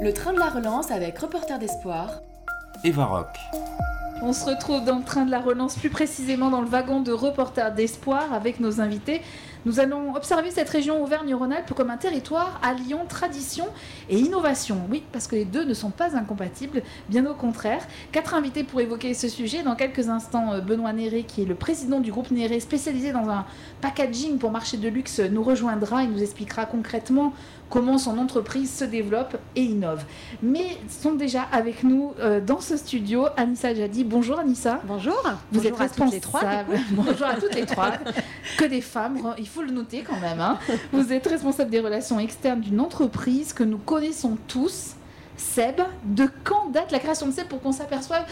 Le train de la relance avec Reporter d'Espoir. Eva Rock. On se retrouve dans le train de la relance, plus précisément dans le wagon de Reporter d'Espoir avec nos invités. Nous allons observer cette région Auvergne-Rhône-Alpes comme un territoire alliant tradition et innovation. Oui, parce que les deux ne sont pas incompatibles, bien au contraire. Quatre invités pour évoquer ce sujet. Dans quelques instants, euh, Benoît Néré, qui est le président du groupe Néré, spécialisé dans un packaging pour marché de luxe, nous rejoindra. Il nous expliquera concrètement comment son entreprise se développe et innove. Mais sont déjà avec nous euh, dans ce studio Anissa Jadi. Bonjour Anissa. Bonjour. Vous Bonjour êtes à toutes les trois. responsable. Bonjour à toutes les trois. Que des femmes, il faut le noter quand même. hein. Vous êtes responsable des relations externes d'une entreprise que nous connaissons tous, Seb. De quand date la création de Seb pour qu'on s'aperçoive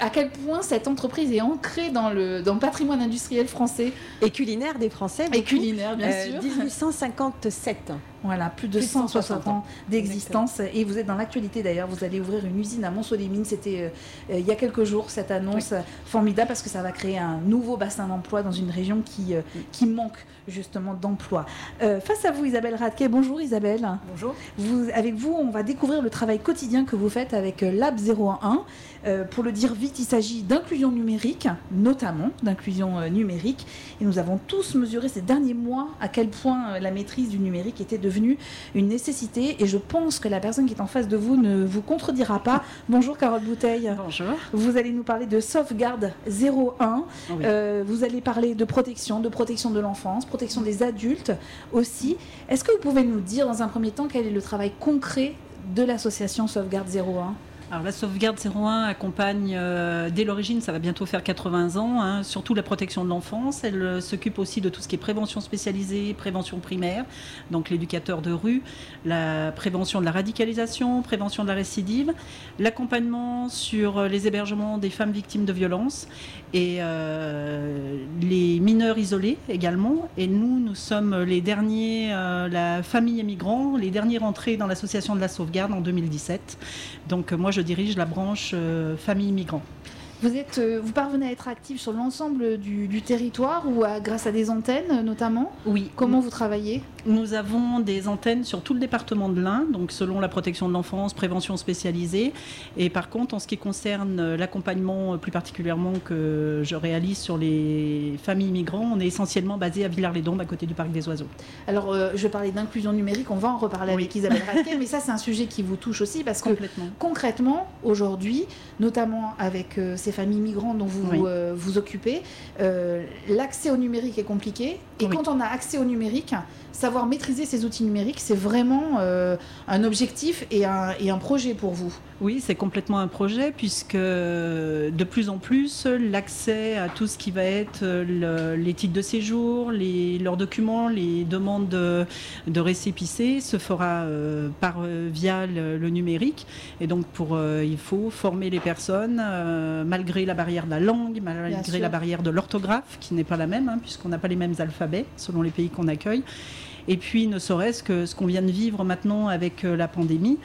à quel point cette entreprise est ancrée dans le, dans le patrimoine industriel français? Et culinaire des Français. et culinaire, bien Euh, sûr. 1857. Voilà, plus de Plus de 160 160 ans d'existence. Et vous êtes dans l'actualité d'ailleurs. Vous allez ouvrir une usine à Mont-Solémine. C'était euh, euh, il y a quelques jours cette annonce formidable parce que ça va créer un nouveau bassin d'emploi dans une région qui, euh, qui manque justement d'emploi. Euh, face à vous, Isabelle Radke. Bonjour Isabelle. Bonjour. Vous, avec vous, on va découvrir le travail quotidien que vous faites avec Lab 01. Euh, pour le dire vite, il s'agit d'inclusion numérique, notamment d'inclusion numérique. Et nous avons tous mesuré ces derniers mois à quel point la maîtrise du numérique était devenue une nécessité. Et je pense que la personne qui est en face de vous ne vous contredira pas. Bonjour Carole Bouteille. Bonjour. Vous allez nous parler de sauvegarde 01. Oui. Euh, vous allez parler de protection, de protection de l'enfance, protection des adultes aussi. Est-ce que vous pouvez nous dire dans un premier temps quel est le travail concret de l'association Sauvegarde 01 Alors la sauvegarde 01 accompagne euh, dès l'origine, ça va bientôt faire 80 ans, hein, surtout la protection de l'enfance. Elle euh, s'occupe aussi de tout ce qui est prévention spécialisée, prévention primaire, donc l'éducateur de rue, la prévention de la radicalisation, prévention de la récidive, l'accompagnement sur euh, les hébergements des femmes victimes de violences et euh, les mineurs isolés également. Et nous, nous sommes les derniers, euh, la famille émigrant, les derniers rentrés dans l'association de la sauvegarde en 2017. Donc euh, moi, je dirige la branche famille migrant. Vous, êtes, euh, vous parvenez à être actif sur l'ensemble du, du territoire ou à- grâce à des antennes euh, notamment? Oui. Comment vous travaillez? Nous avons des antennes sur tout le département de l'Ain, donc selon la protection de l'enfance, prévention spécialisée. Et par contre, en ce qui concerne euh, l'accompagnement plus particulièrement que je réalise sur les familles migrants, on est essentiellement basé à Villars-les-Dombes, à côté du parc des oiseaux. Alors, euh, je parlais d'inclusion numérique, on va en reparler avec Isabelle Radke, mais ça, c'est un sujet qui vous touche aussi parce que concrètement, aujourd'hui, notamment avec euh, ces familles migrantes dont vous Oui. euh, vous occupez, euh, l'accès au numérique est compliqué. Et Oui. quand on a accès au numérique, savoir maîtriser ces outils numériques, c'est vraiment euh, un objectif et un, et un projet pour vous. Oui, c'est complètement un projet puisque de plus en plus, l'accès à tout ce qui va être euh, le- les titres de séjour, les, leurs documents, les demandes de, de récépissés se fera euh, par, euh, via le, le numérique. Et donc, pour, euh, il faut former les personnes euh, malgré la barrière de la langue, malgré la barrière de l'orthographe qui n'est pas la même hein, puisqu'on n'a pas les mêmes alphabets selon les pays qu'on accueille. Et puis, ne serait-ce que ce qu'on vient de vivre maintenant avec euh, la pandémie,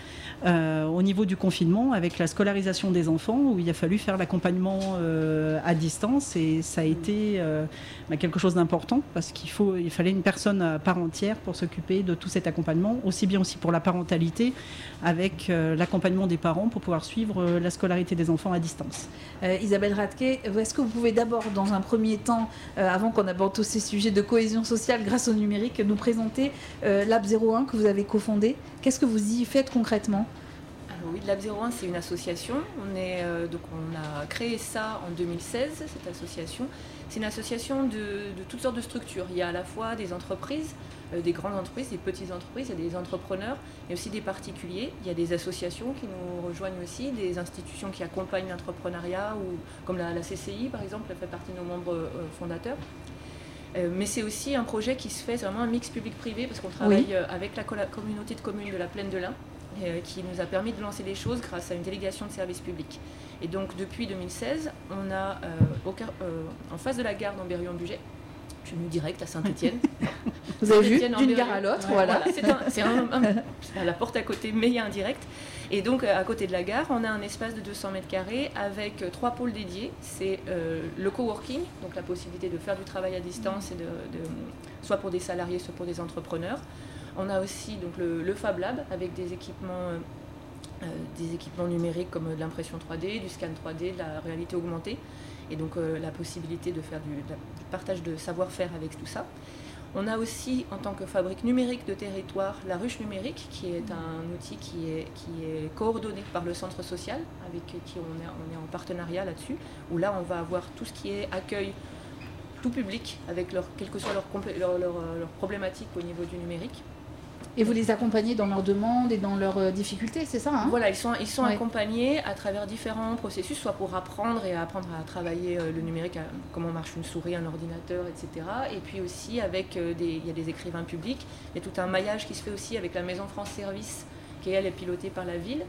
euh, au niveau du confinement, avec la scolarisation des enfants, où il a fallu faire l'accompagnement euh, à distance, et ça a été bah, quelque chose d'important, parce qu'il il fallait une personne à part entière pour s'occuper de tout cet accompagnement, aussi bien aussi pour la parentalité, avec l'accompagnement des parents pour pouvoir suivre la scolarité des enfants à distance. Isabelle Radke, est-ce que vous pouvez d'abord, dans un premier temps, avant qu'on aborde tous ces sujets de cohésion sociale grâce au numérique, nous présenter euh, Lab 01 que vous avez cofondé Qu'est-ce que vous y faites concrètement? Alors oui, Lab 01, c'est une association. Euh, on a créé ça en 2016, cette association. C'est une association de, toutes sortes de structures. Il y a à la fois des entreprises, euh, des grandes entreprises, des petites entreprises, il y a des entrepreneurs, il y a aussi des particuliers. Il y a des associations qui nous rejoignent aussi, des institutions qui accompagnent l'entrepreneuriat, comme la, CCI par exemple, elle fait partie de nos membres fondateurs. Euh, mais c'est aussi un projet qui se fait, c'est vraiment un mix public-privé parce qu'on travaille euh, avec la communauté de communes de la Plaine de l'Ain euh, qui nous a permis de lancer des choses grâce à une délégation de service public. Et donc depuis 2016, on a au en face de la gare d'Ambérion-Bugey, je suis venue direct à Saint-Étienne. Vous avez vu D'une gare à l'autre, Ouais, voilà. c'est un- c'est un- un- c'est à la porte à côté, mais il y a un direct. Et donc à côté de la gare, on a un espace de 200 mètres carrés avec euh, trois pôles dédiés. C'est euh, le coworking, donc la possibilité de faire du travail à distance, soit pour des salariés, soit pour des entrepreneurs. On a aussi donc le, Fab Lab avec des équipements euh, des équipements numériques comme de l'impression 3D, du scan 3D, de la réalité augmentée, et donc la possibilité de faire du partage de savoir-faire avec tout ça. On a aussi, en tant que fabrique numérique de territoire, la ruche numérique, qui est un outil qui est, coordonné par le centre social, avec qui on est, en partenariat là-dessus, où là, on va avoir tout ce qui est accueil tout public, avec leur, quelle que soit au niveau du numérique. Et vous les accompagnez dans leurs demandes et dans leurs euh, difficultés, c'est ça hein? Voilà, ils sont, ils sont Ouais. accompagnés à travers différents processus, soit pour apprendre et apprendre à travailler euh, le numérique, comment marche une souris, un ordinateur, etc. Et puis aussi avec euh, des, il y a des écrivains publics, il y a tout un maillage qui se fait aussi avec la Maison France Service, qui elle est pilotée par la ville.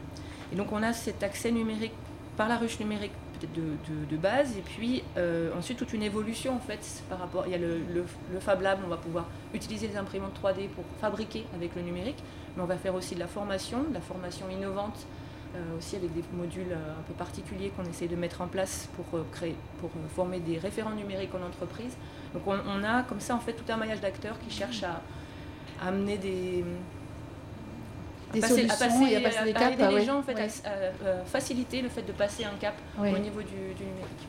Et donc on a cet accès numérique par la ruche numérique de, base, et puis euh, ensuite toute une évolution en fait par rapport. Il y a le, Fab Lab, on va pouvoir utiliser les imprimantes 3D pour fabriquer avec le numérique, mais on va faire aussi de la formation, de la formation innovante, euh, aussi avec des modules euh, un peu particuliers qu'on essaie de mettre en place pour créer, pour former des référents numériques en entreprise. Donc on, a comme ça en fait tout un maillage d'acteurs qui cherchent à amener des Des passer, solutions à passer- et à passer des à caps, aider ah les ouais, gens en fait ouais. à, à- à faciliter le fait de passer un cap Ouais. au niveau du, du numérique.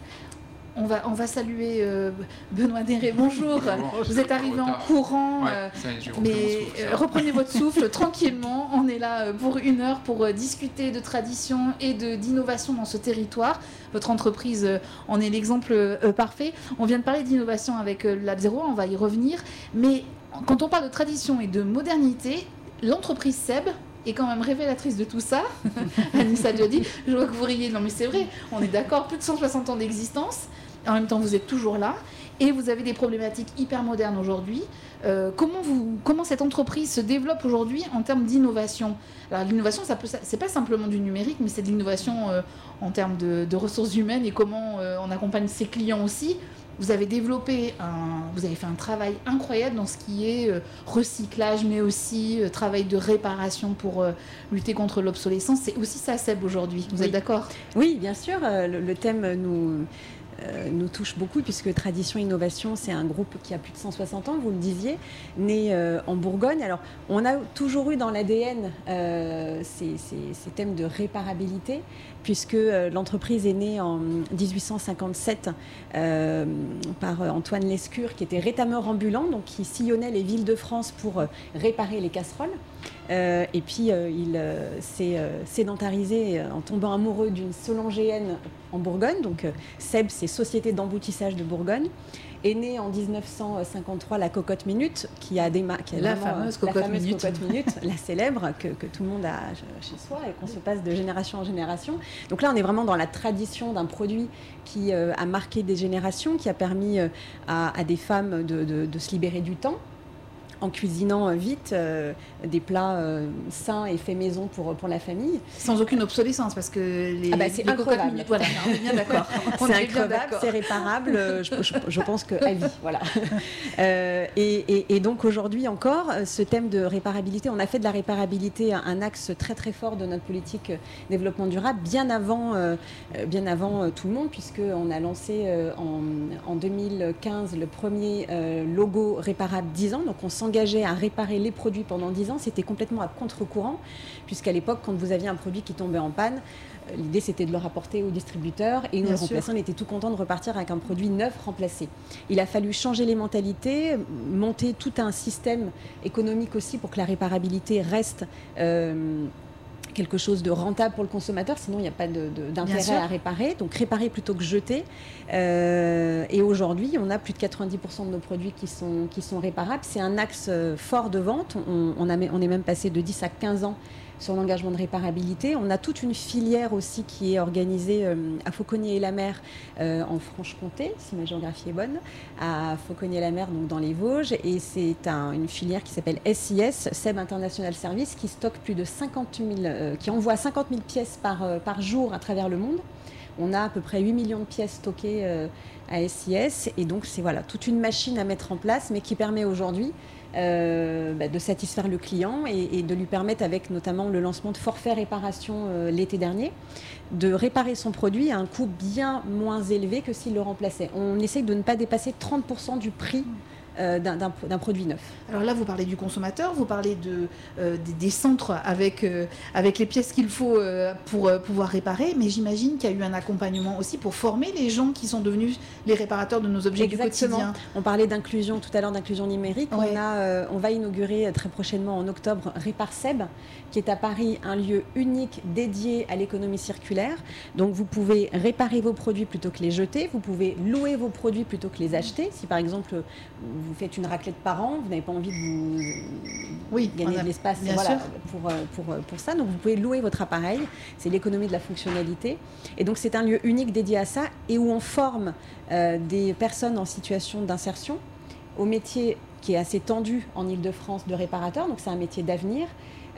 On va, on va saluer euh, Benoît Déré. Bonjour. Vous êtes arrivé en courant. Ouais, euh, est, Mais souffle, euh, reprenez votre souffle tranquillement. On est là euh, pour une heure pour euh, discuter de tradition et de d'innovation dans ce territoire. Votre entreprise euh, en est l'exemple euh, parfait. On vient de parler d'innovation avec euh, Lab Zero, on va y revenir. Mais quand on parle de tradition et de modernité, l'entreprise Seb est quand même révélatrice de tout ça. Anissa Jody, je vois que vous riez. Non mais c'est vrai, on est d'accord, plus de 160 ans d'existence. En même temps, vous êtes toujours là. Et vous avez des problématiques hyper modernes aujourd'hui. Euh, comment, vous, comment cette entreprise se développe aujourd'hui en termes d'innovation? Alors l'innovation, ça peut, c'est pas simplement du numérique, mais c'est de l'innovation euh, en termes de, de ressources humaines et comment euh, on accompagne ses clients aussi. Vous avez développé un, vous avez fait un travail incroyable dans ce qui est euh, recyclage, mais aussi euh, travail de réparation pour euh, lutter contre l'obsolescence. C'est aussi ça, Seb, aujourd'hui. Vous Oui. êtes d'accord? Oui, bien sûr, le, le thème nous, nous touche beaucoup puisque Tradition Innovation, c'est un groupe qui a plus de 160 ans, vous le disiez, né euh, en Bourgogne. Alors, on a toujours eu dans l'ADN euh, ces, ces- ces thèmes de réparabilité puisque euh, l'entreprise est née en 1857 euh, par euh, Antoine Lescure, qui était rétameur ambulant, donc qui sillonnait les villes de France pour réparer les casseroles. Et puis il s'est sédentarisé en tombant amoureux d'une solangéenne en Bourgogne. Donc SEB, c'est Société d'emboutissage de Bourgogne. Est née en 1953 la Cocotte Minute, qui a des qui a La vraiment, fameuse euh, Cocotte la fameuse Minute. Cocotte Minute, la célèbre que, que tout le monde a chez soi et qu'on se passe de génération en génération. Donc là, on est vraiment dans la tradition d'un produit qui euh, a marqué des générations, qui a permis euh, à, à des femmes de, de- de se libérer du temps en cuisinant euh, vite euh, des plats euh, sains et faits maison pour, pour la famille. Sans aucune obsolescence, parce que les, Ah bah, c'est minutes- voilà, on est bien d'accord. C'est c'est réparable, je, je- je pense que à vie, voilà. Euh, et, et- et donc aujourd'hui encore, ce thème de réparabilité, on a fait de la réparabilité un, un axe très très fort de notre politique développement durable, bien avant, bien avant tout le monde, puisque on a lancé en, en 2015 le premier logo réparable 10 ans, donc on s'engageait à réparer les produits pendant 10 ans, c'était complètement à contre-courant, puisqu'à l'époque, quand vous aviez un produit qui tombait en panne, euh, L'idée, c'était de le rapporter au distributeur et nous, Bien le sûr. remplaçant, on était tout content de repartir avec un produit neuf remplacé. Il a fallu changer les mentalités, monter tout un système économique aussi pour que la réparabilité reste euh, quelque chose de rentable pour le consommateur, sinon il n'y a pas d'intérêt à réparer. Donc réparer plutôt que jeter. Euh, et aujourd'hui, on a plus de 90% de nos produits qui sont, qui sont réparables. C'est un axe euh, fort de vente. On, on a, on est même passé de 10 à 15 ans sur l'engagement de réparabilité. On a toute une filière aussi qui est organisée euh, à Fauconnier et la Mer euh, en Franche-Comté, si ma géographie est bonne, à Fauconnier et la Mer, donc dans les Vosges. Et c'est un- une filière qui s'appelle SIS, SEB International Service, qui stocke plus de 50 000, euh, qui envoie 50 000 pièces par jour à travers le monde. On a à peu près 8 millions de pièces stockées euh, à SIS. Et donc, c'est voilà, toute une machine à mettre en place, mais qui permet aujourd'hui euh, bah, de satisfaire le client et, de lui permettre, avec notamment le lancement de forfait réparation euh, l'été dernier, de réparer son produit à un coût bien moins élevé que s'il le remplaçait. On essaye de ne pas dépasser 30% du prix d'un produit neuf. Alors là, vous parlez du consommateur, vous parlez de, des, des, centres avec, avec les pièces qu'il faut pour pouvoir réparer, mais j'imagine qu'il y a eu un accompagnement aussi pour former les gens qui sont devenus les réparateurs de nos objets Exactement. du quotidien. On parlait d'inclusion tout à l'heure, d'inclusion numérique. On, a, on va inaugurer très prochainement en octobre Réparseb, qui est à Paris un lieu unique dédié à l'économie circulaire. Donc vous pouvez réparer vos produits plutôt que les jeter, vous pouvez louer vos produits plutôt que les acheter. Si par exemple vous faites une raclette par an, vous n'avez pas envie de vous oui, gagner de l'espace voilà, pour, pour, pour, ça, donc vous pouvez louer votre appareil. C'est l'économie de la fonctionnalité. Et donc c'est un lieu unique dédié à ça et où on forme euh, des personnes en situation d'insertion au métier qui est assez tendu en Ile-de-France de réparateur. Donc c'est un métier d'avenir.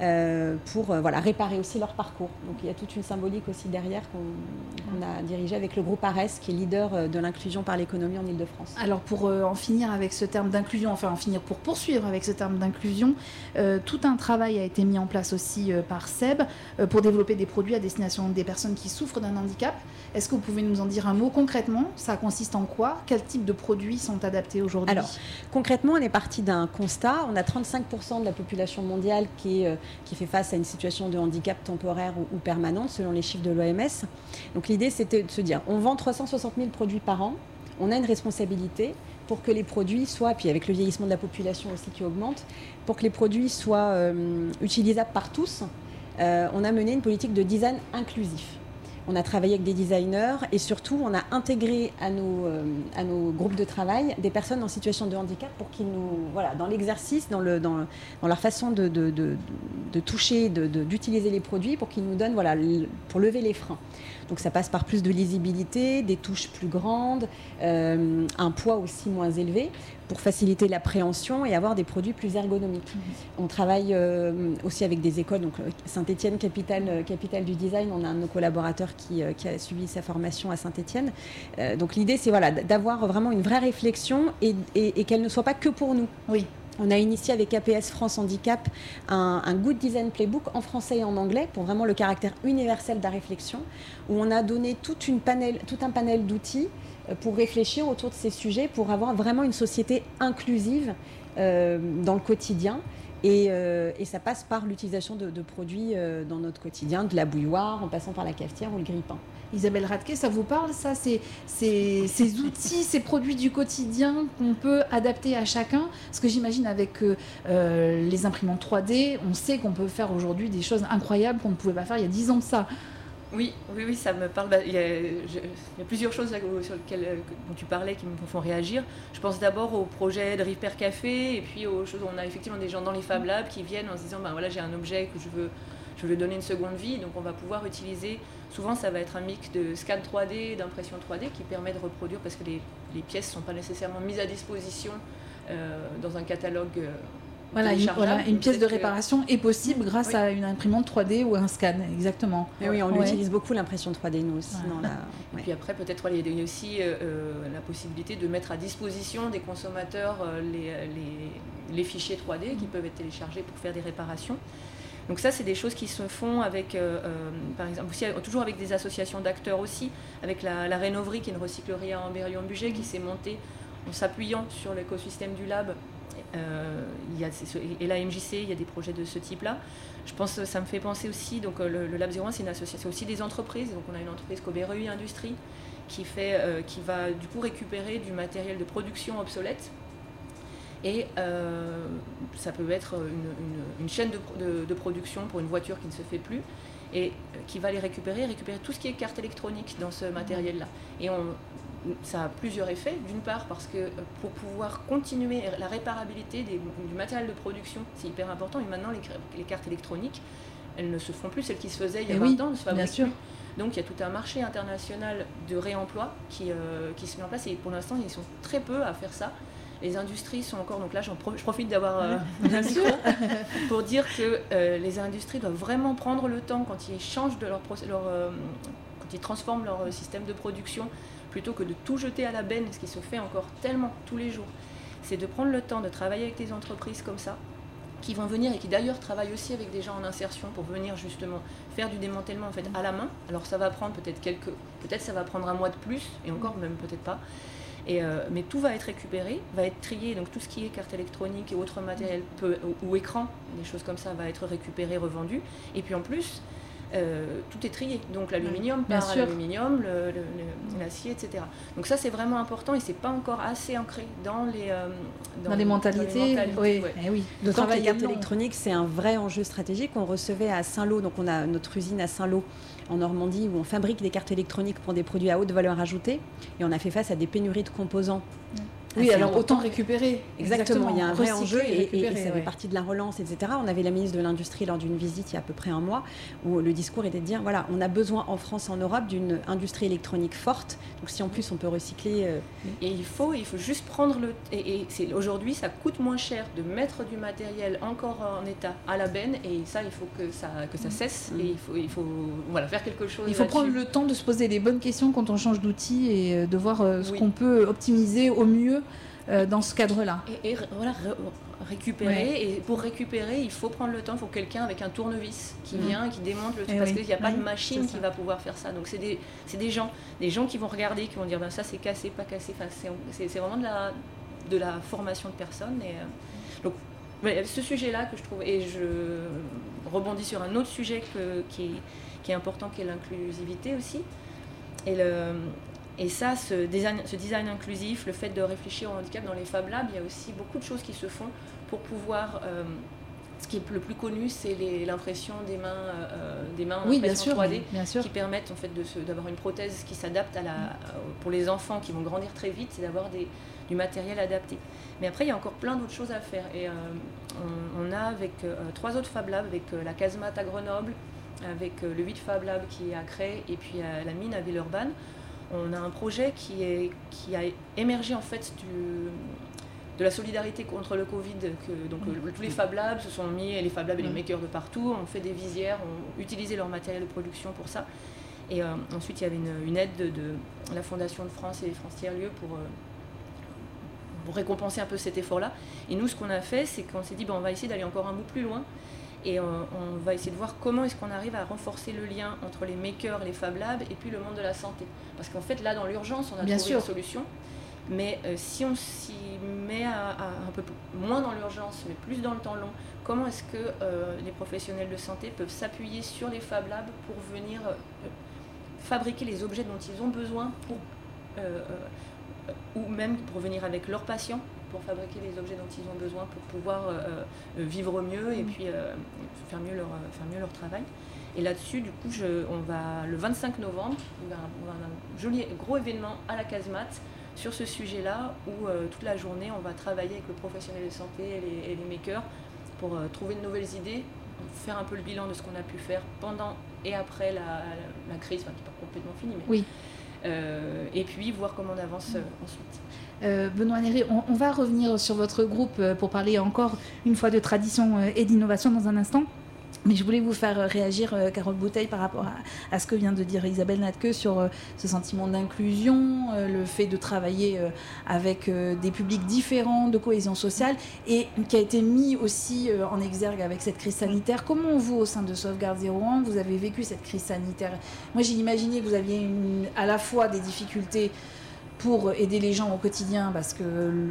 Euh, pour euh, voilà, réparer aussi leur parcours. Donc il y a toute une symbolique aussi derrière qu'on a dirigée avec le groupe ARES, qui est leader euh, de l'inclusion par l'économie en Ile-de-France. Alors pour en finir avec ce terme d'inclusion, enfin en finir pour poursuivre avec ce terme d'inclusion, tout un travail a été mis en place aussi par SEB pour développer des produits à destination des personnes qui souffrent d'un handicap. Est-ce que vous pouvez nous en dire un mot concrètement? Ça consiste en quoi? Quels types de produits sont adaptés aujourd'hui? Alors concrètement, on est parti d'un constat. On a 35% de la population mondiale qui est qui fait face à une situation de handicap temporaire ou, permanente, selon les chiffres de l'OMS. Donc l'idée, c'était de se dire, on vend 360 000 produits par an, on a une responsabilité pour que les produits soient, puis avec le vieillissement de la population aussi qui augmente, pour que les produits soient euh, utilisables par tous, euh, on a mené une politique de design inclusif. On a travaillé avec des designers et surtout on a intégré à nos, euh, à nos groupes de travail des personnes en situation de handicap pour qu'ils nous, voilà, dans l'exercice, dans, le, dans, dans leur façon de, de, de, de toucher, d'utiliser les produits, pour qu'ils nous donnent, voilà, pour lever les freins. Donc ça passe par plus de lisibilité, des touches plus grandes, euh, un poids aussi moins élevé pour faciliter l'appréhension et avoir des produits plus ergonomiques. On travaille euh, aussi avec des écoles, donc euh, Saint-Étienne, capitale, capitale du design, on a un de nos collaborateurs qui, qui a suivi sa formation à Saint-Étienne. donc l'idée c'est voilà, d'avoir vraiment une vraie réflexion et, et, et qu'elle ne soit pas que pour nous. Oui. On a initié avec APS France Handicap un, un, Good Design Playbook en français et en anglais pour vraiment le caractère universel de la réflexion, où on a donné toute une panel, tout un panel d'outils euh, pour réfléchir autour de ces sujets, pour avoir vraiment une société inclusive euh, dans le quotidien. Et, euh, et, ça passe par l'utilisation de, produits euh, dans notre quotidien, de la bouilloire, en passant par la cafetière ou le grille-pain. Isabelle Radke, ça vous parle, ça ces, ces, outils, ces produits du quotidien qu'on peut adapter à chacun? Parce que j'imagine avec les imprimantes 3D, on sait qu'on peut faire aujourd'hui des choses incroyables qu'on ne pouvait pas faire il y a 10 ans de ça. Oui, oui, oui, ça me parle. Bah, il, y a, plusieurs choses sur lesquelles euh, dont tu parlais qui me font réagir. Je pense d'abord au projet de Repair Café et puis aux choses où on a effectivement des gens dans les Fab Labs qui viennent en se disant bah, voilà, j'ai un objet que je veux, je veux donner une seconde vie. Donc on va pouvoir utiliser. Souvent, ça va être un mix de scan 3D, d'impression 3D qui permet de reproduire parce que les, les pièces ne sont pas nécessairement mises à disposition euh, dans un catalogue. Euh, voilà une, voilà, une, pièce de réparation est possible grâce oui. à une imprimante 3D ou un scan, exactement. Et oui, on ouais. utilise beaucoup l'impression 3D nous aussi. Ouais. La... Et puis après, peut-être il y a aussi euh, la possibilité de mettre à disposition des consommateurs euh, les, les, les, fichiers 3D qui peuvent être téléchargés pour faire des réparations. Donc ça, c'est des choses qui se font avec, euh, par exemple, aussi, toujours avec des associations d'acteurs aussi, avec la, la Rénoverie, qui est une recyclerie à Amberion-Bugey, qui s'est montée en s'appuyant sur l'écosystème du lab euh, il y a, et la MJC, il y a des projets de ce type-là. Je pense ça me fait penser aussi, donc le, le Lab 01, c'est une association aussi des entreprises. Donc on a une entreprise Coberui Industrie qui, fait, euh, qui va du coup récupérer du matériel de production obsolète. Et euh, ça peut être une, chaîne de, de, de, production pour une voiture qui ne se fait plus et qui va les récupérer, récupérer tout ce qui est carte électronique dans ce matériel-là. Et on, ça a plusieurs effets. D'une part, parce que pour pouvoir continuer la réparabilité des, du matériel de production, c'est hyper important. Et maintenant, les, les, cartes électroniques, elles ne se font plus, celles qui se faisaient il y a 20 oui, ans, ne se fabriquent plus. Donc il y a tout un marché international de réemploi qui, euh, qui se met en place. Et pour l'instant, ils sont très peu à faire ça. Les industries sont encore, donc là pro, je profite d'avoir euh, bien sûr pour dire que euh, les industries doivent vraiment prendre le temps quand ils changent de leur, leur euh, quand ils transforment leur système de production plutôt que de tout jeter à la benne, ce qui se fait encore tellement tous les jours, c'est de prendre le temps de travailler avec des entreprises comme ça, qui vont venir et qui d'ailleurs travaillent aussi avec des gens en insertion pour venir justement faire du démantèlement en fait à la main. Alors ça va prendre peut-être quelques, peut-être ça va prendre un mois de plus et encore même peut-être pas. Euh, mais tout va être récupéré, va être trié, donc tout ce qui est carte électronique et autres matériels ou, ou écran, des choses comme ça, va être récupéré, revendu. Et puis en plus, euh, tout est trié. Donc l'aluminium l'aluminium, l'acier, etc. Donc ça c'est vraiment important et c'est pas encore assez ancré dans les euh, Dans, les mentalités, mentalités, oui. ouais. Eh oui. Que travail les cartes électroniques, c'est un vrai enjeu stratégique. On recevait à Saint-Lô, donc on a notre usine à Saint-Lô en Normandie où on fabrique des cartes électroniques pour des produits à haute valeur ajoutée et on a fait face à des pénuries de composants. Oui, alors autant récupérer. Exactement, il y a un vrai enjeu et, et- et récupérer, ça fait ouais. partie de la relance, etc. On avait la ministre de l'Industrie lors d'une visite il y a à peu près un mois où le discours était de dire voilà, on a besoin en France et en Europe d'une industrie électronique forte. Donc si en plus on peut recycler, euh, Et il faut, il faut juste prendre le. Et, et c'est aujourd'hui, ça coûte moins cher de mettre du matériel encore en état à la benne, et ça, il faut que ça, que ça cesse, Mm. et il faut, il faut voilà, faire quelque chose. Il faut prendre le temps de se poser les bonnes questions quand on change d'outil et euh, de voir euh, ce Oui. qu'on peut optimiser au mieux euh, dans ce cadre-là. Et, et voilà, ré- récupérer. Et pour récupérer, il faut prendre le temps. Il faut quelqu'un avec un tournevis qui Mhm. vient, qui démonte le truc. Eh parce oui. qu'il n'y a pas Oui, de machine qui va pouvoir faire ça. Donc, c'est des, des gens. Des gens qui vont regarder, qui vont dire ben, ça, c'est cassé, pas cassé. Enfin, c'est, vraiment de la, de la formation de personnes. Et, euh, donc, ouais, ce sujet-là que je trouve. Et je rebondis sur un autre sujet que- qui, est, qui est important, qui est l'inclusivité aussi. Et le. Et ça, ce design, ce design inclusif, le fait de réfléchir au handicap dans les Fab Labs, il y a aussi beaucoup de choses qui se font pour pouvoir. euh, ce qui est le plus connu, c'est l'impression des mains, euh, des mains en Oui, bien impression sûr. 3D, Bien sûr. qui permettent en fait d'avoir une prothèse qui s'adapte à la, pour les enfants qui vont grandir très vite, c'est d'avoir du matériel adapté. Mais après, il y a encore plein d'autres choses à faire. Et euh, on, on a avec euh, trois autres Fab Labs, avec euh, la Casemate à Grenoble, avec euh, le 8 Fab Lab qui est à Cré et puis euh, la mine à Villeurbanne. On a un projet qui, est, qui a émergé en fait du, de la solidarité contre le Covid. Que, donc tous les Fab Labs se sont mis, et les Fab Labs et les makers de partout, ont fait des visières, ont utilisé leur matériel de production pour ça. Et euh, ensuite, il y avait une, une aide de, de la Fondation de France et France Tiers-Lieux pour, euh, pour récompenser un peu cet effort-là. Et nous, ce qu'on a fait, c'est qu'on s'est dit, ben, on va essayer d'aller encore un bout plus loin. Et on va essayer de voir comment est-ce qu'on arrive à renforcer le lien entre les makers, les Fab Labs et puis le monde de la santé. Parce qu'en fait, là, dans l'urgence, on a Bien trouvé sûr. une solution. Mais euh, si on s'y met à, à un peu moins dans l'urgence, mais plus dans le temps long, comment est-ce que euh, les professionnels de santé peuvent s'appuyer sur les Fab Labs pour venir euh, fabriquer les objets dont ils ont besoin pour, ou même pour venir avec leurs patients pour fabriquer les objets dont ils ont besoin pour pouvoir euh, euh, vivre mieux et puis euh, faire, mieux leur, faire mieux leur travail. Et là-dessus, du coup, je- on va, le 25 novembre, il va on va avoir un joli gros événement à la casemate sur ce sujet-là où euh, toute la journée, on va travailler avec le professionnel de santé et les, et les makers pour euh, trouver de nouvelles idées, faire un peu le bilan de ce qu'on a pu faire pendant et après la, la- la crise, enfin, qui n'est pas complètement finie, mais Oui. Euh, et puis voir comment on avance euh, ensuite. Euh, Benoît Néré, on, va revenir sur votre groupe pour parler encore une fois de tradition et d'innovation dans un instant. Mais je voulais vous faire euh, réagir, euh, Carole Bouteille, par rapport à, ce que vient de dire Isabelle Natke sur euh, ce sentiment d'inclusion, euh, le fait de travailler avec des publics différents, de cohésion sociale, et qui a été mis aussi en exergue avec cette crise sanitaire. Comment vous, au sein de Sauvegarde 01, vous avez vécu cette crise sanitaire? Moi, j'ai imaginé que vous aviez à la fois des difficultés pour aider les gens au quotidien parce que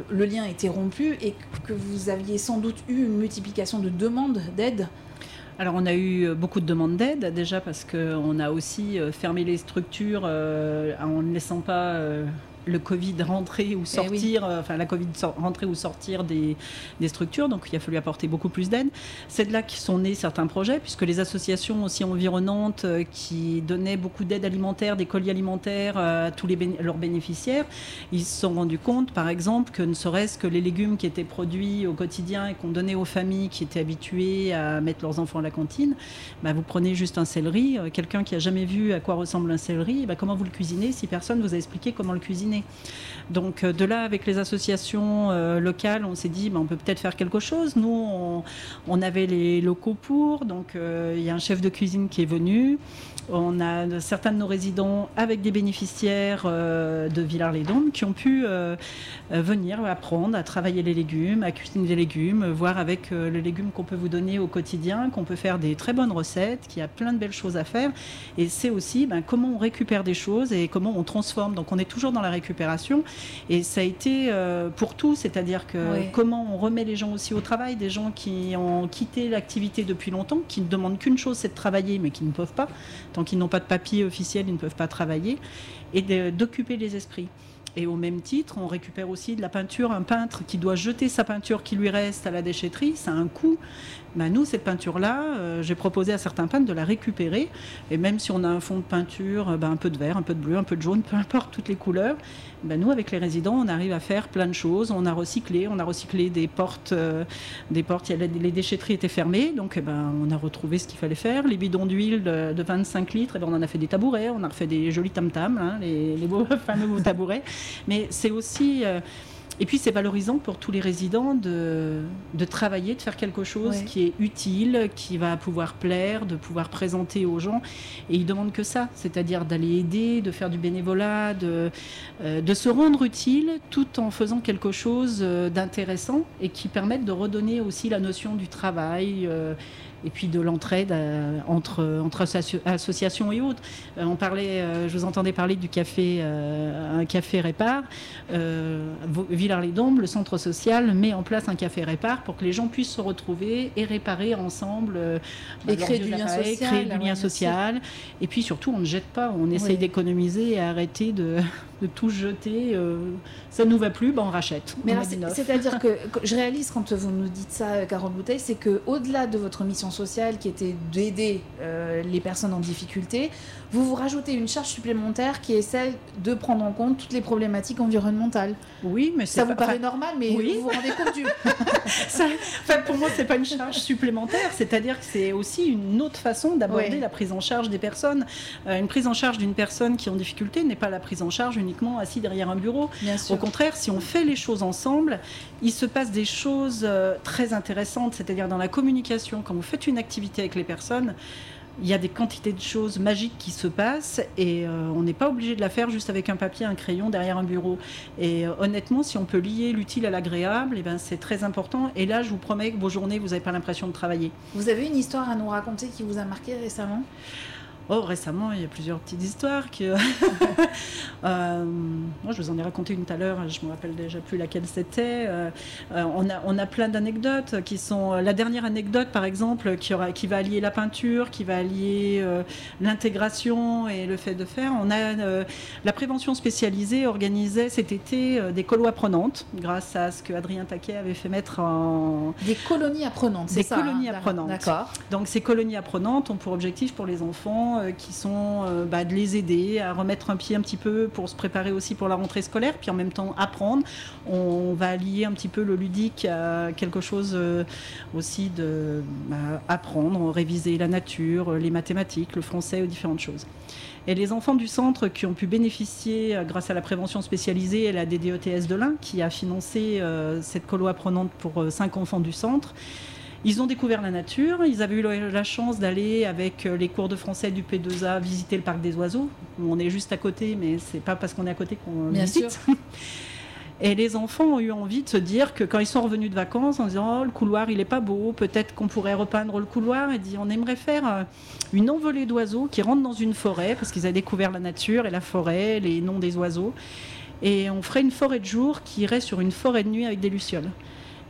le lien était rompu et que vous aviez sans doute eu une multiplication de demandes d'aide. Alors on a eu beaucoup de demandes d'aide déjà parce qu'on a aussi euh, fermé les structures euh, en ne laissant pas euh, le Covid rentrer ou sortir, euh, enfin la Covid rentrer ou sortir des, des structures, donc il a fallu apporter beaucoup plus d'aide. C'est de là que sont nés certains projets, puisque les associations aussi environnantes euh, qui donnaient beaucoup d'aide alimentaire, des colis alimentaires euh, à tous les leurs bénéficiaires, ils se sont rendus compte, par exemple, que ne serait-ce que les légumes qui étaient produits au quotidien et qu'on donnait aux familles qui étaient habituées à mettre leurs enfants à la cantine, bah, vous prenez juste un céleri, quelqu'un qui a jamais vu à quoi ressemble un céleri, bah, comment vous le cuisinez si personne vous a expliqué comment le cuisiner? Donc euh, de là, avec les associations euh, locales, on s'est dit, bah, on peut peut-être faire quelque chose. Nous, on, avait les locaux pour, donc euh, il y a un chef de cuisine qui est venu. On a certains de nos résidents avec des bénéficiaires euh, de Villars-les-Dômes qui ont pu euh, euh, venir apprendre à travailler les légumes, à cuisiner des légumes, voir avec le légume qu'on peut vous donner au quotidien, qu'on peut faire des très bonnes recettes, qu'il y a plein de belles choses à faire. Et c'est aussi ben, comment on récupère des choses et comment on transforme. Donc on est toujours dans la récupération. Et ça a été pour tout, c'est-à-dire que Oui. comment on remet les gens aussi au travail, des gens qui ont quitté l'activité depuis longtemps, qui ne demandent qu'une chose, c'est de travailler, mais qui ne peuvent pas. Tant qu'ils n'ont pas de papier officiel, ils ne peuvent pas travailler. Et d'occuper les esprits. Et au même titre, on récupère aussi de la peinture. Un peintre qui doit jeter sa peinture qui lui reste à la déchetterie, ça a un coût. Ben, nous, cette peinture-là, euh, j'ai proposé à certains peintres de la récupérer. Et même si on a un fond de peinture, euh, ben, un peu de vert, un peu de bleu, un peu de jaune, peu importe toutes les couleurs, ben, nous, avec les résidents, on arrive à faire plein de choses. On a recyclé, on a recyclé des portes, euh, les déchetteries étaient fermées, donc eh ben, on a retrouvé ce qu'il fallait faire. Les bidons d'huile de, de 25 litres, eh ben, on en a fait des tabourets, on a refait des jolis tam-tams, hein, les, les beaux fameux tabourets. Mais c'est aussi. Et puis c'est valorisant pour tous les résidents de, de travailler, de faire quelque chose Ouais. qui est utile, qui va pouvoir plaire, de pouvoir présenter aux gens. Et ils demandent que ça, c'est-à-dire d'aller aider, de faire du bénévolat, de, euh, de se rendre utile tout en faisant quelque chose euh, d'intéressant et qui permette de redonner aussi la notion du travail. euh, et puis de l'entraide euh, entre, entre associ- associations et autres. Euh, on parlait, euh, je vous entendais parler du café, un café répar. Villars-les-Dombes, le centre social, met en place un café répar pour que les gens puissent se retrouver et réparer ensemble. euh, Et créer du lien social, Créer du lien social. Et puis surtout, on ne jette pas, on essaye d'économiser et arrêter de, de tout jeter. euh, ça ne nous va plus, ben on rachète. Mais c'est-à-dire que, que je réalise quand vous nous dites ça, euh, Carole Bouteille, c'est que au-delà de votre mission sociale qui était d'aider euh, les personnes en difficulté, vous vous rajoutez une charge supplémentaire qui est celle de prendre en compte toutes les problématiques environnementales. Oui, mais Ça vous pas- paraît normal, mais oui. vous vous rendez compte du. Ça- pour moi, c'est pas une charge supplémentaire, c'est-à-dire que c'est aussi une autre façon d'aborder Oui. la prise en charge des personnes. Euh, une prise en charge d'une personne qui est en difficulté n'est pas la prise en charge uniquement assis derrière un bureau. Au contraire, si on fait les choses ensemble, il se passe des choses euh, très intéressantes, c'est-à-dire dans la communication, quand vous faites une activité avec les personnes, il y a des quantités de choses magiques qui se passent et euh, on n'est pas obligé de la faire juste avec un papier, un crayon derrière un bureau. Et euh, honnêtement, si on peut lier l'utile à l'agréable, eh ben, c'est très important. Et là, je vous promets que vos journées, vous n'avez pas l'impression de travailler. Vous avez une histoire à nous raconter qui vous a marqué récemment? Oh, récemment, il y a plusieurs petites histoires. Que... Euh, moi, je vous en ai raconté une tout à l'heure, je me rappelle déjà plus laquelle c'était. Euh, euh, on, a, on a plein d'anecdotes qui sont. La dernière anecdote, par exemple, qui, aura, qui va allier la peinture, qui va allier euh, l'intégration et le fait de faire. On a la prévention spécialisée organisait cet été des colos apprenantes, grâce à ce que Adrien Taquet avait fait mettre en, Des colonies apprenantes, c'est Des ça colonies hein apprenantes. D'accord. donc ces colonies apprenantes ont pour objectif pour les enfants euh, qui sont euh, bah, de les aider à remettre un pied un petit peu pour se préparer aussi pour la rentrée scolaire, puis en même temps apprendre. On va lier un petit peu le ludique à quelque chose euh, aussi de bah, apprendre, réviser la nature, les mathématiques, le français ou différentes choses. Et les enfants du centre qui ont pu bénéficier, grâce à la prévention spécialisée et la DDETS de l'Ain, qui a financé cette colo apprenante pour cinq enfants du centre, ils ont découvert la nature. Ils avaient eu la chance d'aller avec euh, les cours de français du P2A visiter le parc des oiseaux. On est juste à côté, mais c'est pas parce qu'on est à côté qu'on Bien visite. Et les enfants ont eu envie de se dire que quand ils sont revenus de vacances, en disant oh, le couloir il est pas beau, peut-être qu'on pourrait repeindre le couloir, et dit on aimerait faire euh, une envolée d'oiseaux qui rentrent dans une forêt parce qu'ils avaient découvert la nature et la forêt, les noms des oiseaux, et on ferait une forêt de jour qui irait sur une forêt de nuit avec des lucioles.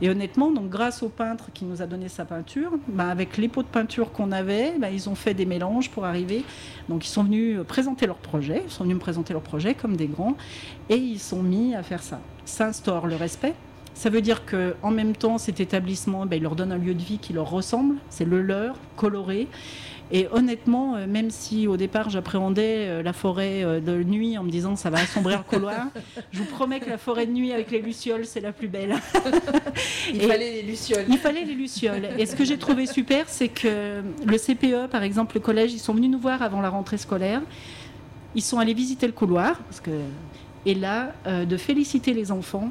Et honnêtement, grâce au peintre qui nous a donné sa peinture, bah, avec les pots de peinture qu'on avait, bah, ils ont fait des mélanges pour arriver. Donc ils sont venus présenter leur projet, ils sont venus me présenter leur projet comme des grands, et ils sont mis à faire ça. S'instaure le respect. Ça veut dire que en même temps, cet établissement, bah, il leur donne un lieu de vie qui leur ressemble, c'est le leur, coloré. Et honnêtement, euh, même si au départ j'appréhendais euh, la forêt euh, de nuit en me disant ça va assombrir le couloir, je vous promets que la forêt de nuit avec les lucioles, c'est la plus belle. Il Et- fallait les lucioles. Il fallait les lucioles. Et ce que j'ai trouvé super, c'est que le CPE, par exemple, le collège, ils sont venus nous voir avant la rentrée scolaire. Ils sont allés visiter le couloir. Parce que... Et là, euh, de féliciter les enfants.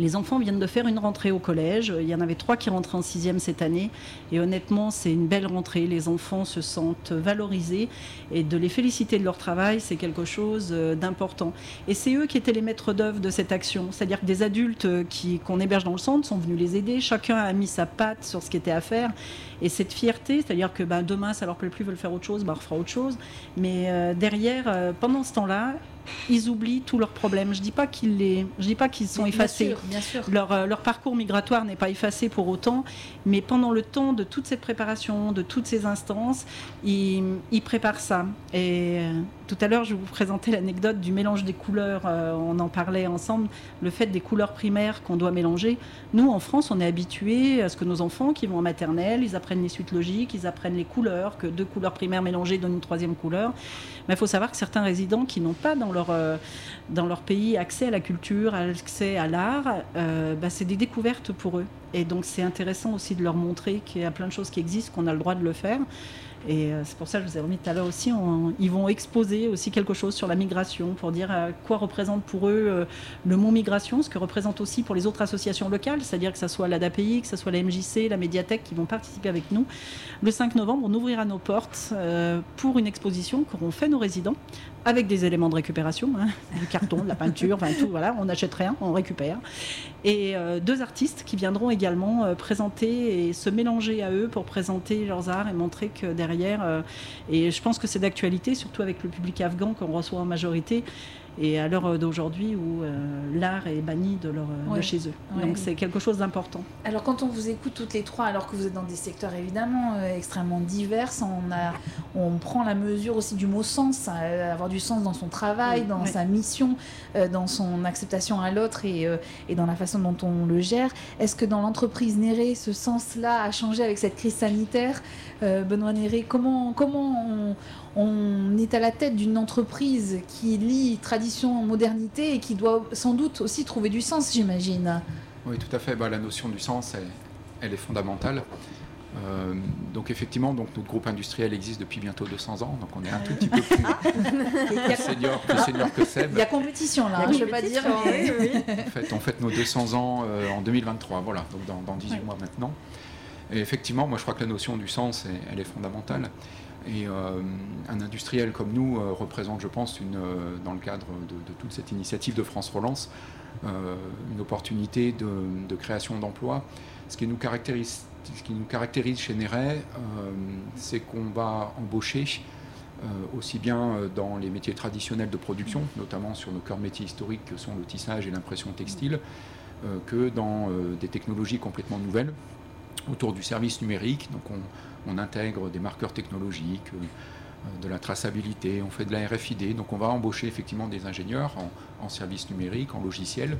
Les enfants viennent de faire une rentrée au collège. Il y en avait trois qui rentraient en sixième cette année. Et honnêtement, c'est une belle rentrée. Les enfants se sentent valorisés. Et de les féliciter de leur travail, c'est quelque chose euh, d'important. Et c'est eux qui étaient les maîtres d'œuvre de cette action. C'est-à-dire que des adultes euh, qui, qu'on héberge dans le centre sont venus les aider. Chacun a mis sa patte sur ce qui était à faire. Et cette fierté, c'est-à-dire que ben, demain, ça leur plaît plus, veulent faire autre chose, ben, on refera autre chose. Mais euh, derrière, pendant ce temps-là, ils oublient tous leurs problèmes. Je dis pas qu'ils les, je dis pas qu'ils sont effacés. Bien sûr, Leur, leur, parcours migratoire n'est pas effacé pour autant, mais pendant le temps de toute cette préparation, de toutes ces instances, ils, ils préparent ça. Et tout à l'heure, je vous présentais l'anecdote du mélange des couleurs. Euh, on en parlait ensemble. Le fait des couleurs primaires qu'on doit mélanger. Nous, en France, on est habitués à ce que nos enfants qui vont en maternelle, ils apprennent les suites logiques, ils apprennent les couleurs, que deux couleurs primaires mélangées donnent une troisième couleur. Mais il faut savoir que certains résidents qui n'ont pas dans leur, euh, dans leur pays accès à la culture, accès à l'art, euh, bah, c'est des découvertes pour eux. Et donc c'est intéressant aussi de leur montrer qu'il y a plein de choses qui existent, qu'on a le droit de le faire. Et euh, c'est pour ça que je vous ai remis tout à l'heure aussi. ils vont exposer aussi quelque chose sur la migration pour dire euh, quoi représente pour eux euh, le mot migration, ce que représente aussi pour les autres associations locales, c'est-à-dire que ce soit l'ADAPI, que ce soit la MJC, la médiathèque qui vont participer avec nous. Le 5 novembre, on ouvrira nos portes pour une exposition qu'auront fait nos résidents avec des éléments de récupération, hein, du carton, de la peinture, enfin tout, voilà, on n'achète rien, on récupère. Et euh, deux artistes qui viendront également euh, présenter et se mélanger à eux pour présenter leurs arts et montrer que derrière, euh, et je pense que c'est d'actualité, surtout avec le public afghan qu'on reçoit en majorité, et à l'heure d'aujourd'hui où euh, l'art est banni de, leur, de chez eux. Donc c'est quelque chose d'important. Alors quand on vous écoute toutes les trois, alors que vous êtes dans des secteurs évidemment euh, extrêmement divers, on, a, on prend la mesure aussi du mot sens, euh, avoir du sens dans son travail, dans sa mission, dans son acceptation à l'autre et, et, dans la façon dont on le gère. Est-ce que dans l'entreprise Néré, ce sens-là a changé avec cette crise sanitaire? Benoît Néré, comment, comment on, on est à la tête d'une entreprise qui lie tradition, modernité et qui doit sans doute aussi trouver du sens, j'imagine. Oui, tout à fait. Bah, la notion du sens, elle, est fondamentale. Euh, donc effectivement, donc notre groupe industriel existe depuis bientôt 200 ans, donc on est un tout petit peu plus, ah. senior, que Seb. Il y a compétition là, hein, je ne veux pas dire. En fait, on fête nos 200 ans euh, en 2023, voilà, donc dans, 18 mois maintenant. Et effectivement, moi je crois que la notion du sens, elle est fondamentale. Et euh, un industriel comme nous euh, représente, je pense, euh, dans le cadre de, toute cette initiative de France Relance, une opportunité de, création d'emplois. Ce qui nous caractérise, ce qui nous caractérise chez Néret, c'est qu'on va embaucher aussi bien dans les métiers traditionnels de production, notamment sur nos cœurs métiers historiques que sont le tissage et l'impression textile, que dans des technologies complètement nouvelles autour du service numérique. Donc on, intègre des marqueurs technologiques, euh, de la traçabilité, on fait de la RFID. Donc on va embaucher effectivement des ingénieurs en, service numérique, en logiciel.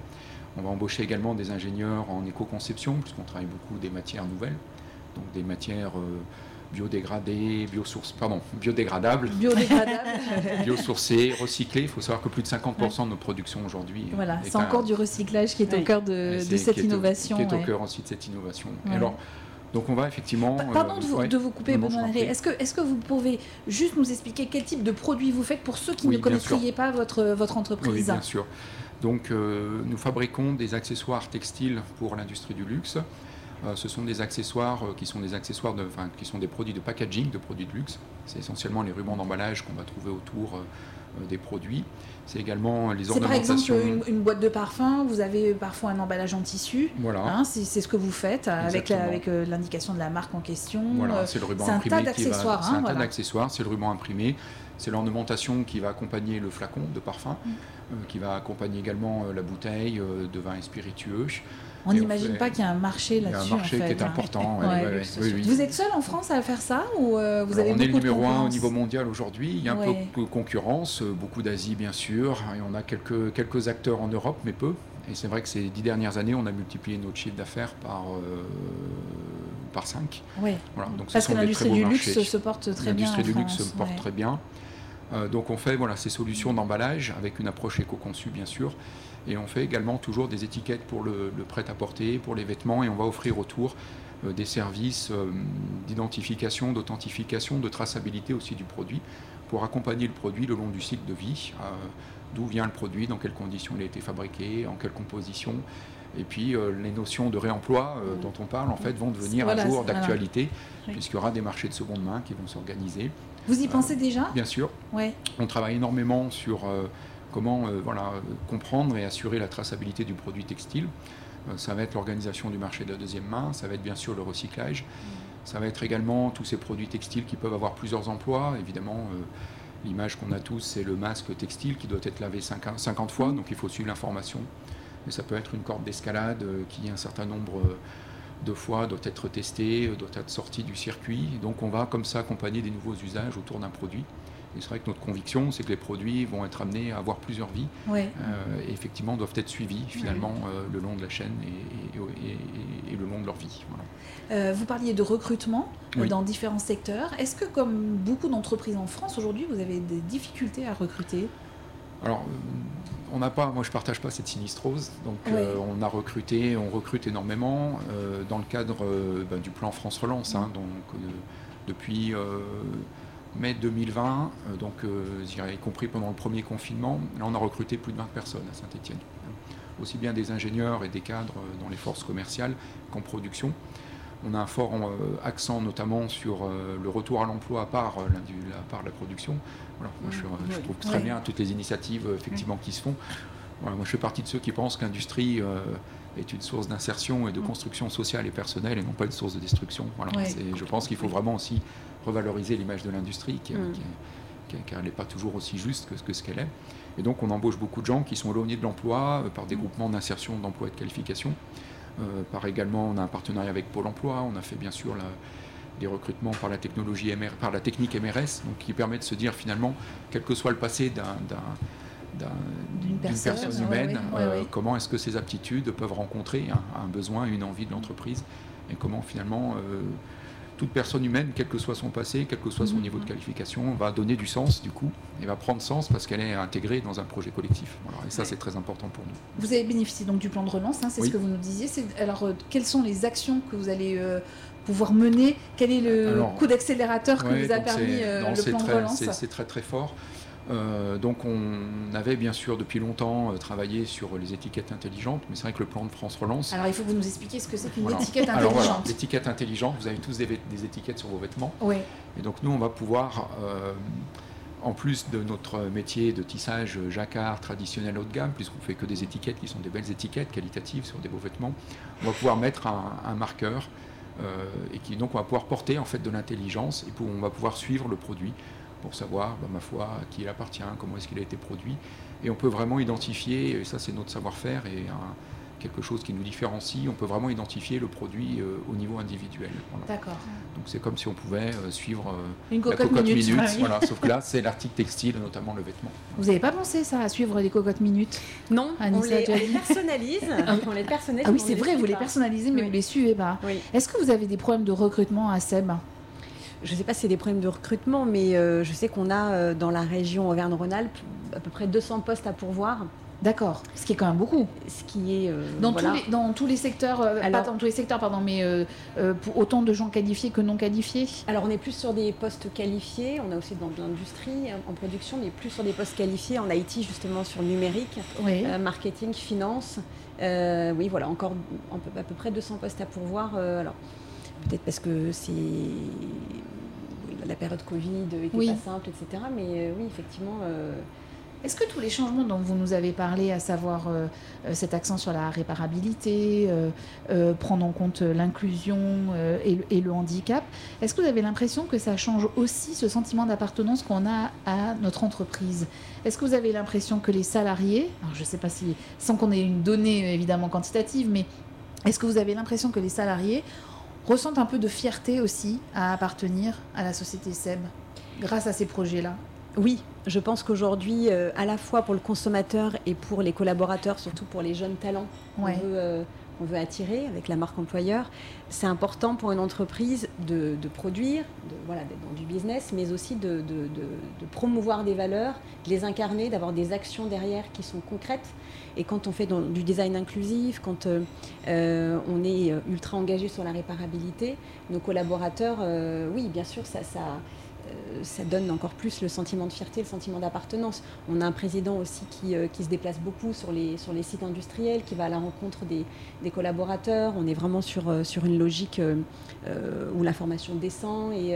On va embaucher également des ingénieurs en éco-conception, puisqu'on travaille beaucoup des matières nouvelles, donc des matières euh, biodégradées, biosources, pardon, biodégradables, biosourcées, recyclées. Il faut savoir que plus de 50% de nos productions aujourd'hui. Voilà, c'est encore du recyclage qui est au cœur de, cette innovation. qui est au cœur aussi de cette innovation. Alors, donc on va effectivement. Pardon de, vous, de vous couper, Benoît Est-ce que, est que vous pouvez juste nous expliquer quel type de produit vous faites pour ceux qui ne connaîtraient pas votre, votre entreprise Oui, bien sûr. Donc euh, nous fabriquons des accessoires textiles pour l'industrie du luxe. Euh, ce sont des accessoires euh, qui sont des accessoires de, qui sont des produits de packaging, de produits de luxe. C'est essentiellement les rubans d'emballage qu'on va trouver autour des produits. C'est également les ornementations. C'est par exemple une, boîte de parfum, vous avez parfois un emballage en tissu. Voilà. Hein, c'est ce que vous faites avec, avec euh, l'indication de la marque en question. Voilà, c'est le ruban imprimé. C'est un tas d'accessoires. C'est un tas d'accessoires, c'est le ruban imprimé. C'est l'ornementation qui va accompagner le flacon de parfum, mm. euh, qui va accompagner également euh, la bouteille de vin et spiritueux. On n'imagine pas qu'il y a un marché là-dessus. Il y a un marché qui est hein. important. Vous êtes seul en France à faire ça ou euh, vous avez On est le numéro un au niveau mondial aujourd'hui. Il y a un peu de concurrence, euh, beaucoup d'Asie bien sûr, et on a quelques, quelques acteurs en Europe, mais peu. Et c'est vrai que ces dix dernières années, on a multiplié notre chiffre d'affaires par, euh, par 5. Oui. Voilà, donc Parce que l'industrie du luxe se porte très bien. L'industrie du luxe se porte très bien. Donc on fait voilà, ces solutions d'emballage avec une approche éco-conçue bien sûr. Et on fait également toujours des étiquettes pour le, prêt-à-porter, pour les vêtements, et on va offrir autour euh, des services euh, d'identification, d'authentification, de traçabilité aussi du produit, pour accompagner le produit le long du cycle de vie, euh, d'où vient le produit, dans quelles conditions il a été fabriqué, en quelle composition. Et puis les notions de réemploi dont on parle en fait vont devenir un jour d'actualité, puisqu'il y aura des marchés de seconde main qui vont s'organiser. Vous y pensez déjà Bien sûr. Ouais. On travaille énormément sur comment euh, voilà, comprendre et assurer la traçabilité du produit textile. Euh, ça va être l'organisation du marché de la deuxième main, ça va être bien sûr le recyclage, ça va être également tous ces produits textiles qui peuvent avoir plusieurs emplois, évidemment. Euh, L'image qu'on a tous, c'est le masque textile qui doit être lavé 50 fois, donc il faut suivre l'information. Et ça peut être une corde d'escalade qui, un certain nombre de fois, doit être testée, doit être sortie du circuit. Donc on va comme ça accompagner des nouveaux usages autour d'un produit. Et c'est vrai que notre conviction, c'est que les produits vont être amenés à avoir plusieurs vies euh, et effectivement doivent être suivis finalement euh, le long de la chaîne et, et- et- et le long de leur vie. Voilà. Euh, vous parliez de recrutement euh, Oui. dans différents secteurs. Est-ce que, comme beaucoup d'entreprises en France aujourd'hui, vous avez des difficultés à recruter? Alors, euh, on n'a pas, moi je partage pas cette sinistrose, donc euh, on a recruté, on recrute énormément euh, dans le cadre euh, ben, du plan France Relance, hein, donc depuis mai 2020, euh, donc y compris pendant le premier confinement, là on a recruté plus de 20 personnes à Saint-Etienne, aussi bien des ingénieurs et des cadres dans les forces commerciales qu'en production. On a un fort euh, accent notamment sur euh, le retour à l'emploi par, euh, la- par la production. Voilà, moi, je, je Oui. trouve très bien toutes les initiatives effectivement qui se font. Voilà, moi, je fais partie de ceux qui pensent que l'industrie euh, est une source d'insertion et de construction sociale et personnelle et non pas une source de destruction. Voilà, Ouais. je pense qu'il faut vraiment aussi revaloriser l'image de l'industrie qui, Mm. qui- qui- car elle n'est pas toujours aussi juste que, que ce qu'elle est. Et donc on embauche beaucoup de gens qui sont éloignés de l'emploi euh, par des groupements d'insertion d'emploi et de qualification. Euh, par également, on a un partenariat avec Pôle Emploi. On a fait bien sûr la- des recrutements par la technologie MR, par la technique MRS, donc qui permet de se dire finalement, quel que soit le passé d'un- d'un- d'un- D'une personne, humaine, ouais, ouais, euh, ouais. comment est-ce que ces aptitudes peuvent rencontrer un, un besoin, une envie de l'entreprise, et comment finalement euh, toute personne humaine, quel que soit son passé, quel que soit son Mhm. niveau de qualification, va donner du sens du coup, et va prendre sens parce qu'elle est intégrée dans un projet collectif. Voilà, et ça, c'est très important pour nous. Vous avez bénéficié donc du plan de relance, hein, c'est Oui. ce que vous nous disiez. C'est- Alors, euh, quelles sont les actions que vous allez euh, pouvoir mener? Quel est le Alors, coup d'accélérateur que Ouais, vous a permis euh, non, le plan de relance? c'est- C'est très très fort. Euh, donc on avait bien sûr depuis longtemps euh, travaillé sur les étiquettes intelligentes, mais c'est vrai que le plan de France Relance. Alors, il faut que vous nous expliquiez ce que c'est qu'une Voilà. étiquette Alors voilà, intelligente. l'étiquette intelligente, vous avez tous des, étiquettes sur vos vêtements. Oui, Et donc nous, on va pouvoir, euh, en plus de notre métier de tissage jacquard traditionnel haut de gamme, puisqu'on fait que des étiquettes qui sont des belles étiquettes qualitatives sur des beaux vêtements, on va pouvoir mettre un, un marqueur et qui donc on va pouvoir porter en fait de l'intelligence et pour, on va pouvoir suivre le produit pour savoir, bah, ma foi, à qui il appartient, comment est-ce qu'il a été produit. Et on peut vraiment identifier, et ça c'est notre savoir-faire et un- quelque chose qui nous différencie, on peut vraiment identifier le produit euh, au niveau individuel. Voilà. d'accord. Donc c'est comme si on pouvait euh, suivre euh, Une la cocotte, minute. minute, Ah voilà, sauf que là c'est l'article textile, notamment le vêtement. Vous n'avez pas pensé ça, à suivre les cocottes minutes? Non, Anissa, on les, personnalise. Ah on les personnalise. Ah oui, c'est vrai, vous les personnalisez, mais Oui. vous les suivez pas. Oui. Est-ce que vous avez des problèmes de recrutement à SEB? Je ne sais pas si c'est des problèmes de recrutement, mais euh, je sais qu'on a euh, dans la région Auvergne-Rhône-Alpes à peu près 200 postes à pourvoir, D'accord, ce qui est quand même beaucoup. ce qui est euh, Dans, voilà. tous, les, dans tous les secteurs, euh, Alors- pas dans tous les secteurs, pardon, mais euh, pour autant de gens qualifiés que non qualifiés. Alors on est plus sur des postes qualifiés, on a aussi dans de l'industrie en production, mais plus sur des postes qualifiés en IT justement sur le numérique, Oui. marketing, finance. Oui, voilà, encore peu- à peu près 200 postes à pourvoir. alors peut-être parce que c'est la période Covid était Oui. pas simple, etc. Mais euh, oui, effectivement. euh, Est-ce que tous les changements dont vous nous avez parlé, à savoir euh, cet accent sur la réparabilité, prendre en compte l'inclusion et, le- et le handicap, est-ce que vous avez l'impression que ça change aussi ce sentiment d'appartenance qu'on a à notre entreprise? Est-ce que vous avez l'impression que les salariés, alors je ne sais pas si, sans qu'on ait une donnée évidemment quantitative, mais est-ce que vous avez l'impression que les salariés ressentent un peu de fierté aussi à appartenir à la société SEB grâce à ces projets-là Oui, je pense qu'aujourd'hui, euh, à la fois pour le consommateur et pour les collaborateurs, surtout pour les jeunes talents Ouais. veut, euh, qu'on veut attirer avec la marque employeur, c'est important pour une entreprise de, produire, voilà, d'être dans du business, mais aussi de, promouvoir des valeurs, de les incarner, d'avoir des actions derrière qui sont concrètes. Et quand on fait du design inclusif, quand euh, euh, on est euh, ultra engagé sur la réparabilité, nos collaborateurs, oui, bien sûr, ça, ça donne encore plus le sentiment de fierté, le sentiment d'appartenance. On a un président aussi qui, euh, se déplace beaucoup sur les, sites industriels, qui va à la rencontre des, collaborateurs. On est vraiment sur, euh, une logique euh, euh, où l'information descend et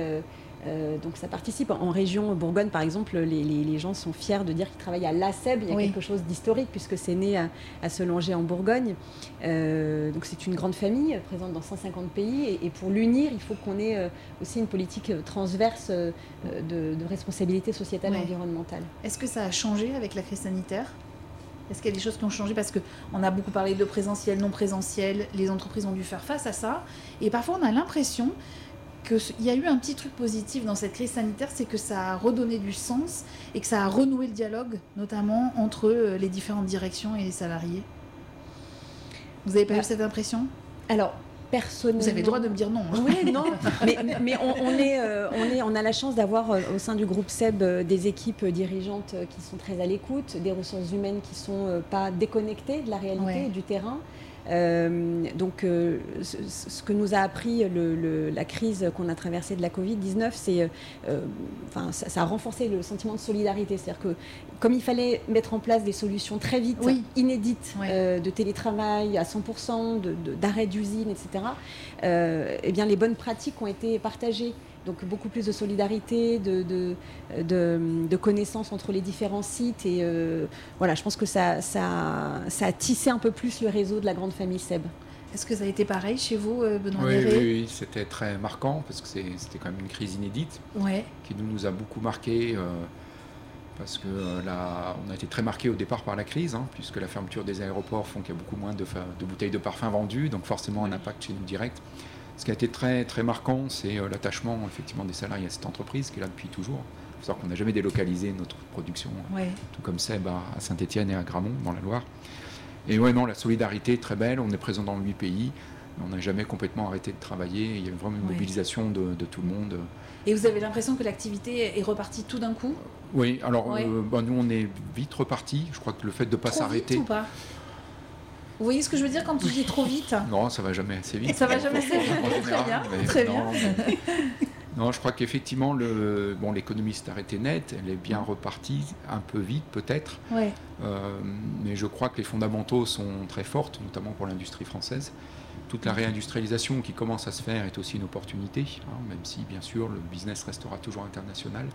euh, Euh, donc ça participe. En région Bourgogne, par exemple, les, gens sont fiers de dire qu'ils travaillent à l'ASEB. Il y a quelque chose d'historique puisque c'est né à, à en Bourgogne. Euh, donc c'est une grande famille présente dans 150 pays. Et, pour l'unir, il faut qu'on ait euh, aussi une politique transverse de, responsabilité sociétale et environnementale. Est-ce que ça a changé avec la crise sanitaire? Est-ce qu'il y a des choses qui ont changé? Parce qu'on a beaucoup parlé de présentiel, non présentiel, les entreprises ont dû faire face à ça. Et parfois, on a l'impression qu'il y a eu un petit truc positif dans cette crise sanitaire, c'est que ça a redonné du sens et que ça a renoué le dialogue, notamment entre euh, les différentes directions et les salariés. Vous n'avez pas eu bah, cette impression? Alors, personnellement... Vous avez le droit de me dire non. Hein. Oui, non, mais, on, est, euh, on, est, on a la chance d'avoir euh, au sein du groupe SEB des équipes dirigeantes qui sont très à l'écoute, des ressources humaines qui ne sont pas déconnectées de la réalité, du terrain. Euh, donc, euh, ce, que nous a appris la crise qu'on a traversée de la Covid-19, c'est, euh, enfin, ça, a renforcé le sentiment de solidarité. C'est-à-dire que, comme il fallait mettre en place des solutions très vite, inédites, de télétravail à 100%, d'arrêt d'usine, etc., eh bien, les bonnes pratiques ont été partagées. Donc beaucoup plus de solidarité, de, de, connaissances entre les différents sites. Et euh, voilà, je pense que ça, ça, ça, a tissé un peu plus le réseau de la grande famille Seb. Est-ce que ça a été pareil chez vous, euh, Benoît Oui, oui, c'était très marquant parce que c'était quand même une crise inédite qui nous, nous a beaucoup marqué. Euh, parce que là, on a été très marqué au départ par la crise, hein, puisque la fermeture des aéroports font qu'il y a beaucoup moins de, de, bouteilles de parfum vendues, donc forcément un impact chez nous direct. Ce qui a été très, très marquant, c'est euh, l'attachement effectivement des salariés à cette entreprise qui est là depuis toujours. Il faut savoir qu'on n'a jamais délocalisé notre production, tout comme Seb à Saint-Etienne et à Gramont, dans la Loire. Et ouais, non, la solidarité est très belle. On est présent dans huit pays. On n'a jamais complètement arrêté de travailler. Il y a vraiment une mobilisation de, tout le monde. Et vous avez l'impression que l'activité est repartie tout d'un coup? Oui, alors euh, bah, nous on est vite reparti. Je crois que le fait de ne pas s'arrêter. Vous voyez ce que je veux dire quand tu dis trop vite? Non, ça va jamais assez vite. Ça va jamais assez vite. très bien. Très non, bien. non, je crois qu'effectivement, le, bon, l'économie s'est arrêtée net. Elle est bien repartie, un peu vite peut-être. Ouais. Euh, mais je crois que les fondamentaux sont très fortes, notamment pour l'industrie française. Toute la réindustrialisation qui commence à se faire est aussi une opportunité, hein, même si bien sûr le business restera toujours international.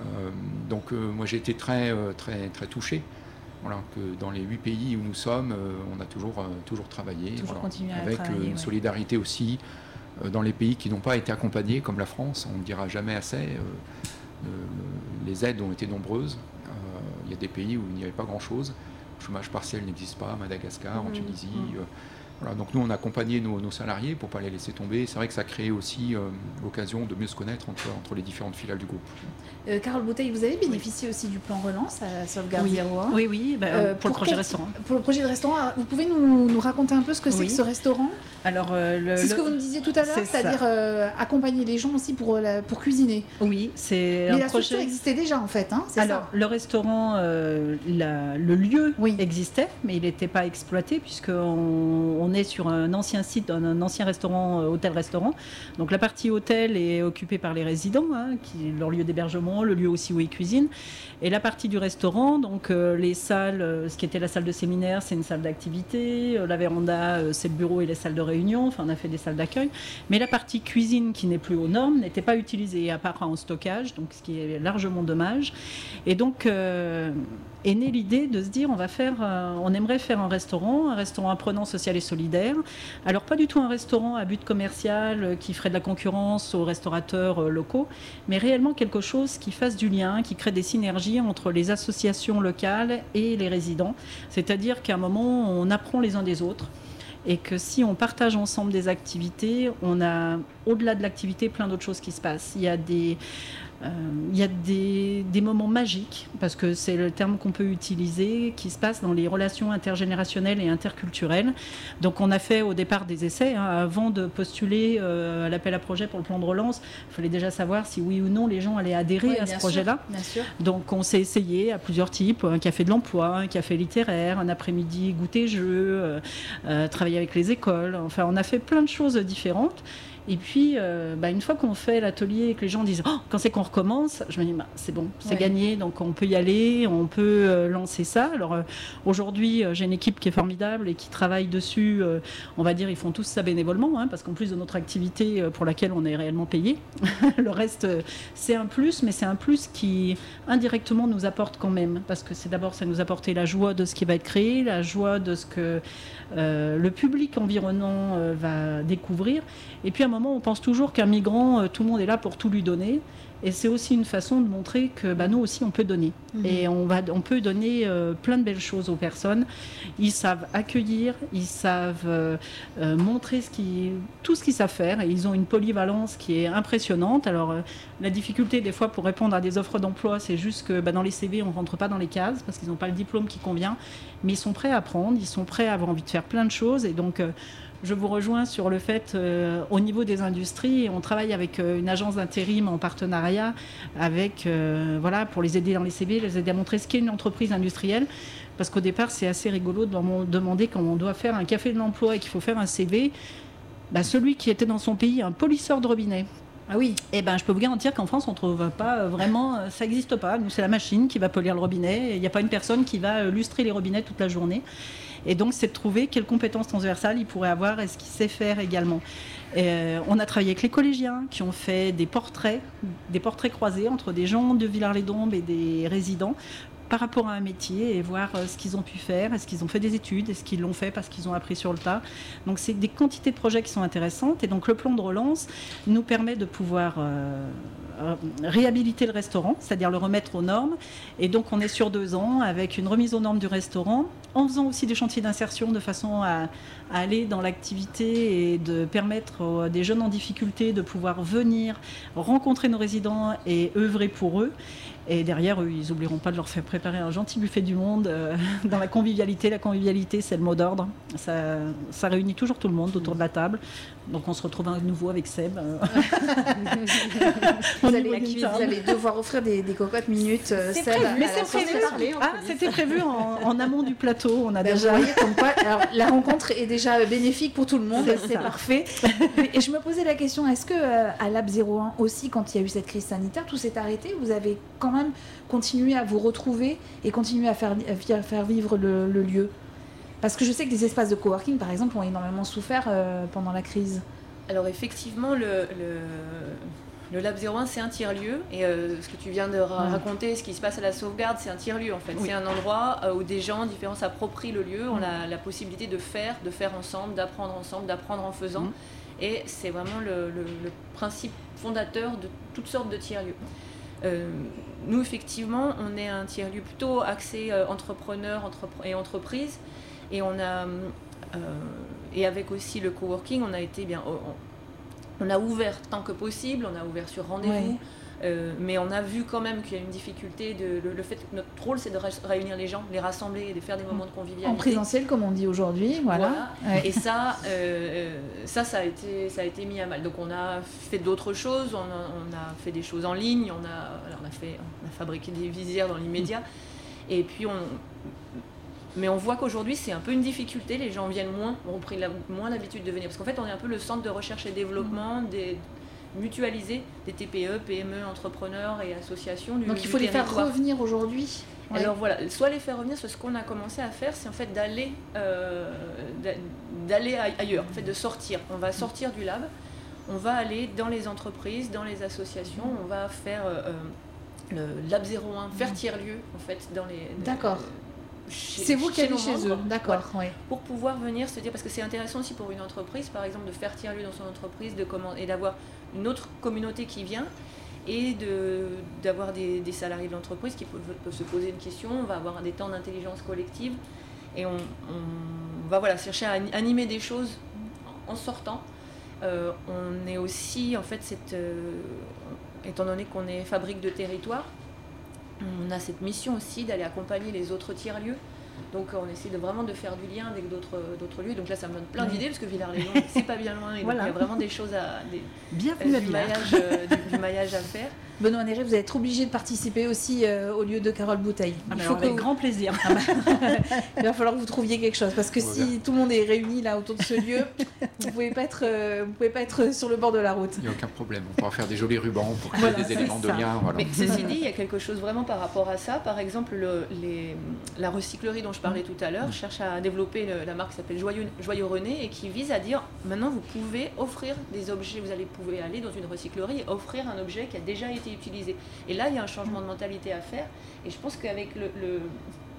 Euh, donc euh, moi j'ai été très, très, très touché voilà, que dans les huit pays où nous sommes, euh, on a toujours, euh, toujours travaillé. avec euh, une solidarité aussi dans les pays qui n'ont pas été accompagnés, comme la France. On ne dira jamais assez. les aides ont été nombreuses. Il y a des pays où il n'y avait pas grand-chose. Le chômage partiel n'existe pas, Madagascar, en mmh. Tunisie. Mmh donc nous, on a accompagné nos, salariés pour ne pas les laisser tomber. C'est vrai que ça a créé aussi euh, l'occasion de mieux se connaître entre, entre les différentes filiales du groupe. Euh, Carole Bouteille, vous avez bénéficié aussi du plan relance à Sauvegarde oui. 01 Oui, oui, bah, euh, pour, le projet restaurant. Pour le projet de restaurant, ah, vous pouvez nous, raconter un peu ce que c'est que ce restaurant? Alors, C'est ce que vous me disiez tout à l'heure, c'est-à-dire accompagner les gens aussi pour, pour cuisiner. Oui, c'est Mais la structure existait déjà en fait, hein, Alors, le restaurant, le lieu existait, mais il n'était pas exploité puisqu'on on est sur un ancien site, un, ancien restaurant, euh, hôtel-restaurant. Donc la partie hôtel est occupée par les résidents, hein, qui leur lieu d'hébergement, le lieu aussi où ils cuisinent. Et la partie du restaurant, donc euh, les salles, euh, ce qui était la salle de séminaire, c'est une salle d'activité. la véranda, c'est le bureau et les salles de réunion. Enfin, on a fait des salles d'accueil. Mais la partie cuisine, qui n'est plus aux normes, n'était pas utilisée, à part en stockage, donc ce qui est largement dommage. Et donc est née l'idée de se dire on va faire, on aimerait faire un restaurant, un restaurant apprenant social et solidaire alors pas du tout un restaurant à but commercial euh, qui ferait de la concurrence aux restaurateurs euh, locaux, mais réellement quelque chose qui fasse du lien, qui crée des synergies entre les associations locales et les résidents. C'est-à-dire qu'à un moment, on apprend les uns des autres et que si on partage ensemble des activités, on a au-delà de l'activité plein d'autres choses qui se passent. Il y a des euh, il y a des, moments magiques, parce que c'est le terme qu'on peut utiliser, qui se passe dans les relations intergénérationnelles et interculturelles. Donc on a fait au départ des essais. Hein. avant de postuler euh, à l'appel à projet pour le plan de relance, il fallait déjà savoir si oui ou non les gens allaient adhérer à ce projet-là. Donc on s'est essayé à plusieurs types, un café de l'emploi, un café littéraire, un après-midi goûter jeu, euh, travailler avec les écoles. Enfin on a fait plein de choses différentes. Et puis, euh, bah, une fois qu'on fait l'atelier et que les gens disent oh, quand c'est qu'on recommence, je me dis bah, c'est bon, c'est Ouais. gagné, donc on peut y aller, on peut euh, lancer ça. Alors euh, aujourd'hui, j'ai une équipe qui est formidable et qui travaille dessus. on va dire, ils font tous ça bénévolement, hein, parce qu'en plus de notre activité pour laquelle on est réellement payé, le reste, c'est un plus, mais c'est un plus qui indirectement nous apporte quand même, parce que c'est d'abord, ça nous apporter la joie de ce qui va être créé, la joie de ce que le public environnant va découvrir. Et puis à moment, on pense toujours qu'un migrant, euh, tout le monde est là pour tout lui donner. Et c'est aussi une façon de montrer que bah, nous aussi, on peut donner. Et on, va, on peut donner euh, plein de belles choses aux personnes. Ils savent accueillir, ils savent euh, euh, montrer ce qui, tout ce qu'ils savent faire. Et ils ont une polyvalence qui est impressionnante. Alors, la difficulté, des fois, pour répondre à des offres d'emploi, c'est juste que bah, dans les CV, on ne rentre pas dans les cases parce qu'ils n'ont pas le diplôme qui convient. Mais ils sont prêts à apprendre, ils sont prêts à avoir envie de faire plein de choses. Et donc, je vous rejoins sur le fait, euh, au niveau des industries, on travaille avec euh, une agence d'intérim en partenariat avec, euh, voilà, pour les aider dans les CV, les aider à montrer ce qu'est une entreprise industrielle. Parce qu'au départ, c'est assez rigolo de demander quand on doit faire un café de l'emploi et qu'il faut faire un CV. Bah, celui qui était dans son pays, un polisseur de robinet. Ah oui. Eh ben, je peux vous garantir qu'en France, on ne trouve pas vraiment, ça n'existe pas. Nous, c'est la machine qui va polir le robinet. Il n'y a pas une personne qui va lustrer les robinets toute la journée. Et donc, c'est de trouver quelles compétences transversales il pourrait avoir et ce qu'il sait faire également. Euh, on a travaillé avec les collégiens qui ont fait des portraits, des portraits croisés entre des gens de Villars-les-Dombes et des résidents par rapport à un métier et voir euh, ce qu'ils ont pu faire, est-ce qu'ils ont fait des études, est-ce qu'ils l'ont fait parce qu'ils ont appris sur le tas? Donc c'est des quantités de projets qui sont intéressantes et donc le plan de relance nous permet de pouvoir euh, réhabiliter le restaurant, c'est-à-dire le remettre aux normes. Et donc on est sur deux ans avec une remise aux normes du restaurant, en faisant aussi des chantiers d'insertion de façon à, aller dans l'activité et de permettre aux- des jeunes en difficulté de pouvoir venir rencontrer nos résidents et œuvrer pour eux. Et derrière, eux, ils n'oublieront pas de leur faire préparer un gentil buffet du monde euh, dans la convivialité. La convivialité, c'est le mot d'ordre. Ça réunit toujours tout le monde autour de la table. Donc on se retrouve à nouveau avec Seb. euh, Vous allez, vous devoir offrir des, des cocottes minutes. euh, Seb, prévu, Mais c'est prévu. Ah, c'était prévu en, en amont du plateau. On a Ben, déjà. Vous voyez comme quoi alors, la rencontre est déjà bénéfique pour tout le monde, C'est parfait. Et je me posais la question, est-ce que euh, à Lab 01 aussi, quand il y a eu cette crise sanitaire, tout s'est arrêté Vous avez quand même continué à vous retrouver et continué à faire, à vivre le, le lieu? Parce que je sais que les espaces de coworking, par exemple, ont énormément souffert euh, pendant la crise. Alors effectivement, le, le, le Lab 01, c'est un tiers-lieu. Et euh, ce que tu viens de ra- Ouais. raconter, ce qui se passe à la sauvegarde, c'est un tiers-lieu en fait. Oui. C'est un endroit euh, où des gens différents s'approprient le lieu, ont la, la possibilité de faire, de faire ensemble, d'apprendre ensemble, d'apprendre en faisant. Mhm. Et c'est vraiment le, le- le principe fondateur de toutes sortes de tiers-lieux. Euh, nous, effectivement, on est un tiers-lieu plutôt axé euh, entrepreneur entrepre- et entreprise. Et on a, euh, et avec aussi le coworking, on a été bien, on, on a ouvert tant que possible, on a ouvert sur rendez-vous. Ouais. euh, mais on a vu quand même qu'il y a une difficulté de le, le fait que notre rôle c'est de ré- réunir les gens, les rassembler et de faire des moments de convivialité. En présentiel, comme on dit aujourd'hui, voilà. Ouais. Et ça, euh, ça, ça a, été, ça a été mis à mal. Donc on a fait d'autres choses, on a, on a fait des choses en ligne, on a, on a, fait, on a fabriqué des visières dans l'immédiat. Et puis on... Mais on voit qu'aujourd'hui c'est un peu une difficulté, les gens viennent moins, ont pris la- moins l'habitude de venir. Parce qu'en fait on est un peu le centre de recherche et développement des mutualisé des TPE, PME, entrepreneurs et associations du Donc il faut les faire revenir aujourd'hui. Ouais. Alors voilà, soit les faire revenir, soit ce qu'on a commencé à faire, c'est en fait d'aller euh, d'a- d'aller ailleurs, en fait de sortir. On va sortir du lab, on va aller dans les entreprises, dans les associations, on va faire euh, euh, le lab 01, faire tiers-lieu en fait dans les. D'accord. C'est vous qui allez chez eux, d'accord. ouais. Pour pouvoir venir se dire, parce que c'est intéressant aussi pour une entreprise, par exemple, de faire tiers-lieu dans son entreprise, de comment, et d'avoir une autre communauté qui vient, et de- d'avoir des, des salariés de l'entreprise qui peuvent, peuvent se poser une question, on va avoir des temps d'intelligence collective, et on, on va voilà, chercher à ani- animer des choses en en sortant. Euh, on est aussi, en fait, cette, euh, étant donné qu'on est fabrique de territoire, on a cette mission aussi d'aller accompagner les autres tiers-lieux Donc on essaie de vraiment de faire du lien avec d'autres d'autres lieux. Donc là, ça me donne plein d'idées parce que Villars-les-Lons, c'est pas bien loin. Et donc, Voilà. il y a vraiment des choses à des, Bienvenue à du, Villars. maillage, euh, du, du maillage à faire. Benoît Néré, vous allez être obligé de participer aussi euh, au lieu de Carole Bouteille. Ah, Il, faut que avec vous- grand plaisir. il va falloir que vous trouviez quelque chose parce que si tout le monde est réuni là autour de ce lieu, vous pouvez pas être, euh, vous pouvez pas être sur le bord de la route. Il n'y a aucun problème. On pourra faire des jolis rubans pour créer Voilà, des éléments de lien. Voilà. Mais ceci dit, il y a quelque chose vraiment par rapport à ça. Par exemple, le- les- la recyclerie dont je parlais tout à l'heure cherche à développer le- la marque qui s'appelle Joyeux, Joyeux René et qui vise à dire maintenant vous pouvez offrir des objets, vous allez pouvez aller dans une recyclerie et offrir un objet qui a déjà été utilisé. Et là, il y a un changement de mentalité à faire. Et je pense qu'avec le, le-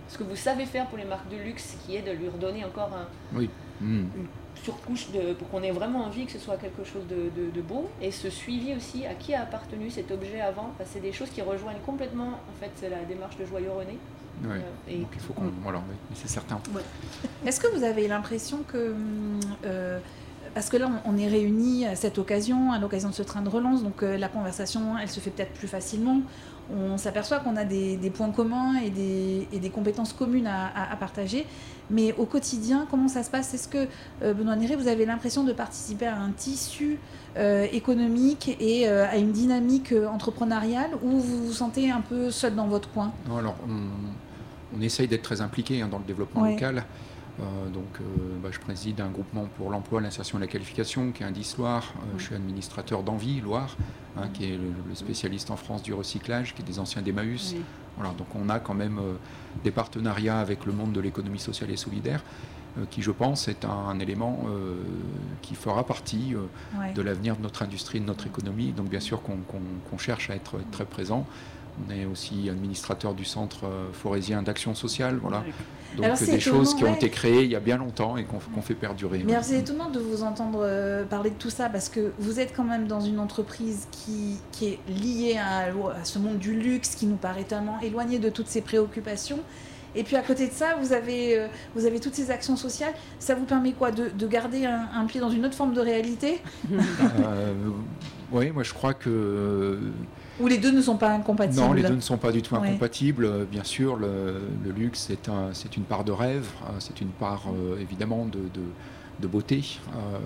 ce que vous savez faire pour les marques de luxe, qui est de lui redonner encore un, Oui. Hmm. une surcouche de, pour qu'on ait vraiment envie que ce soit quelque chose de, de- de beau et ce suivi aussi à qui a appartenu cet objet avant Enfin, c'est des choses qui rejoignent complètement en fait la démarche de Joyeux René Ouais. Euh, et Donc il faut qu'on. Voilà, oui, mais c'est certain. Est-ce que vous avez l'impression que. euh, parce que là, on est réunis à cette occasion, à l'occasion de ce train de relance, donc euh, la conversation, elle se fait peut-être plus facilement. On s'aperçoit qu'on a des, des points communs et des, et des compétences communes à, à- à partager. Mais au quotidien, comment ça se passe? Est-ce que, euh, Benoît Néré, vous avez l'impression de participer à un tissu euh, économique et à une dynamique entrepreneuriale ou vous vous sentez un peu seul dans votre coin? Non, alors, on, on essaye d'être très impliqué hein, dans le développement Ouais. local. Euh, donc, euh, bah, je préside un groupement pour l'emploi, l'insertion et la qualification, qui est Indice Loire. Euh, Je suis administrateur d'Envie Loire, hein, qui est le, le spécialiste en France du recyclage, qui est des anciens d'Emmaüs. Oui. Voilà, donc on a quand même des partenariats avec le monde de l'économie sociale et solidaire, qui, je pense, est un, un élément qui fera partie Ouais. de l'avenir de notre industrie, de notre économie. Donc bien sûr qu'on cherche à être très présent. On est aussi administrateur du centre euh, forésien d'action sociale, voilà. Donc Alors, c'est des choses qui ont ouais. été créées il y a bien longtemps et qu'on fait perdurer. Mais alors, c'est étonnant de vous entendre euh, parler de tout ça parce que vous êtes quand même dans une entreprise qui, qui est liée à, à ce monde du luxe qui nous paraît tellement éloigné de toutes ces préoccupations. Et puis à côté de ça, vous avez, euh, vous avez toutes ces actions sociales. Ça vous permet quoi? De, de garder un, un pied dans une autre forme de réalité? Euh, oui, moi je crois que Où les deux ne sont pas incompatibles non, les deux ne sont pas du tout incompatibles. Euh, Bien sûr, le, le luxe c'est un, c'est une part de rêve, euh, c'est une part euh, évidemment de, de- de beauté. Euh,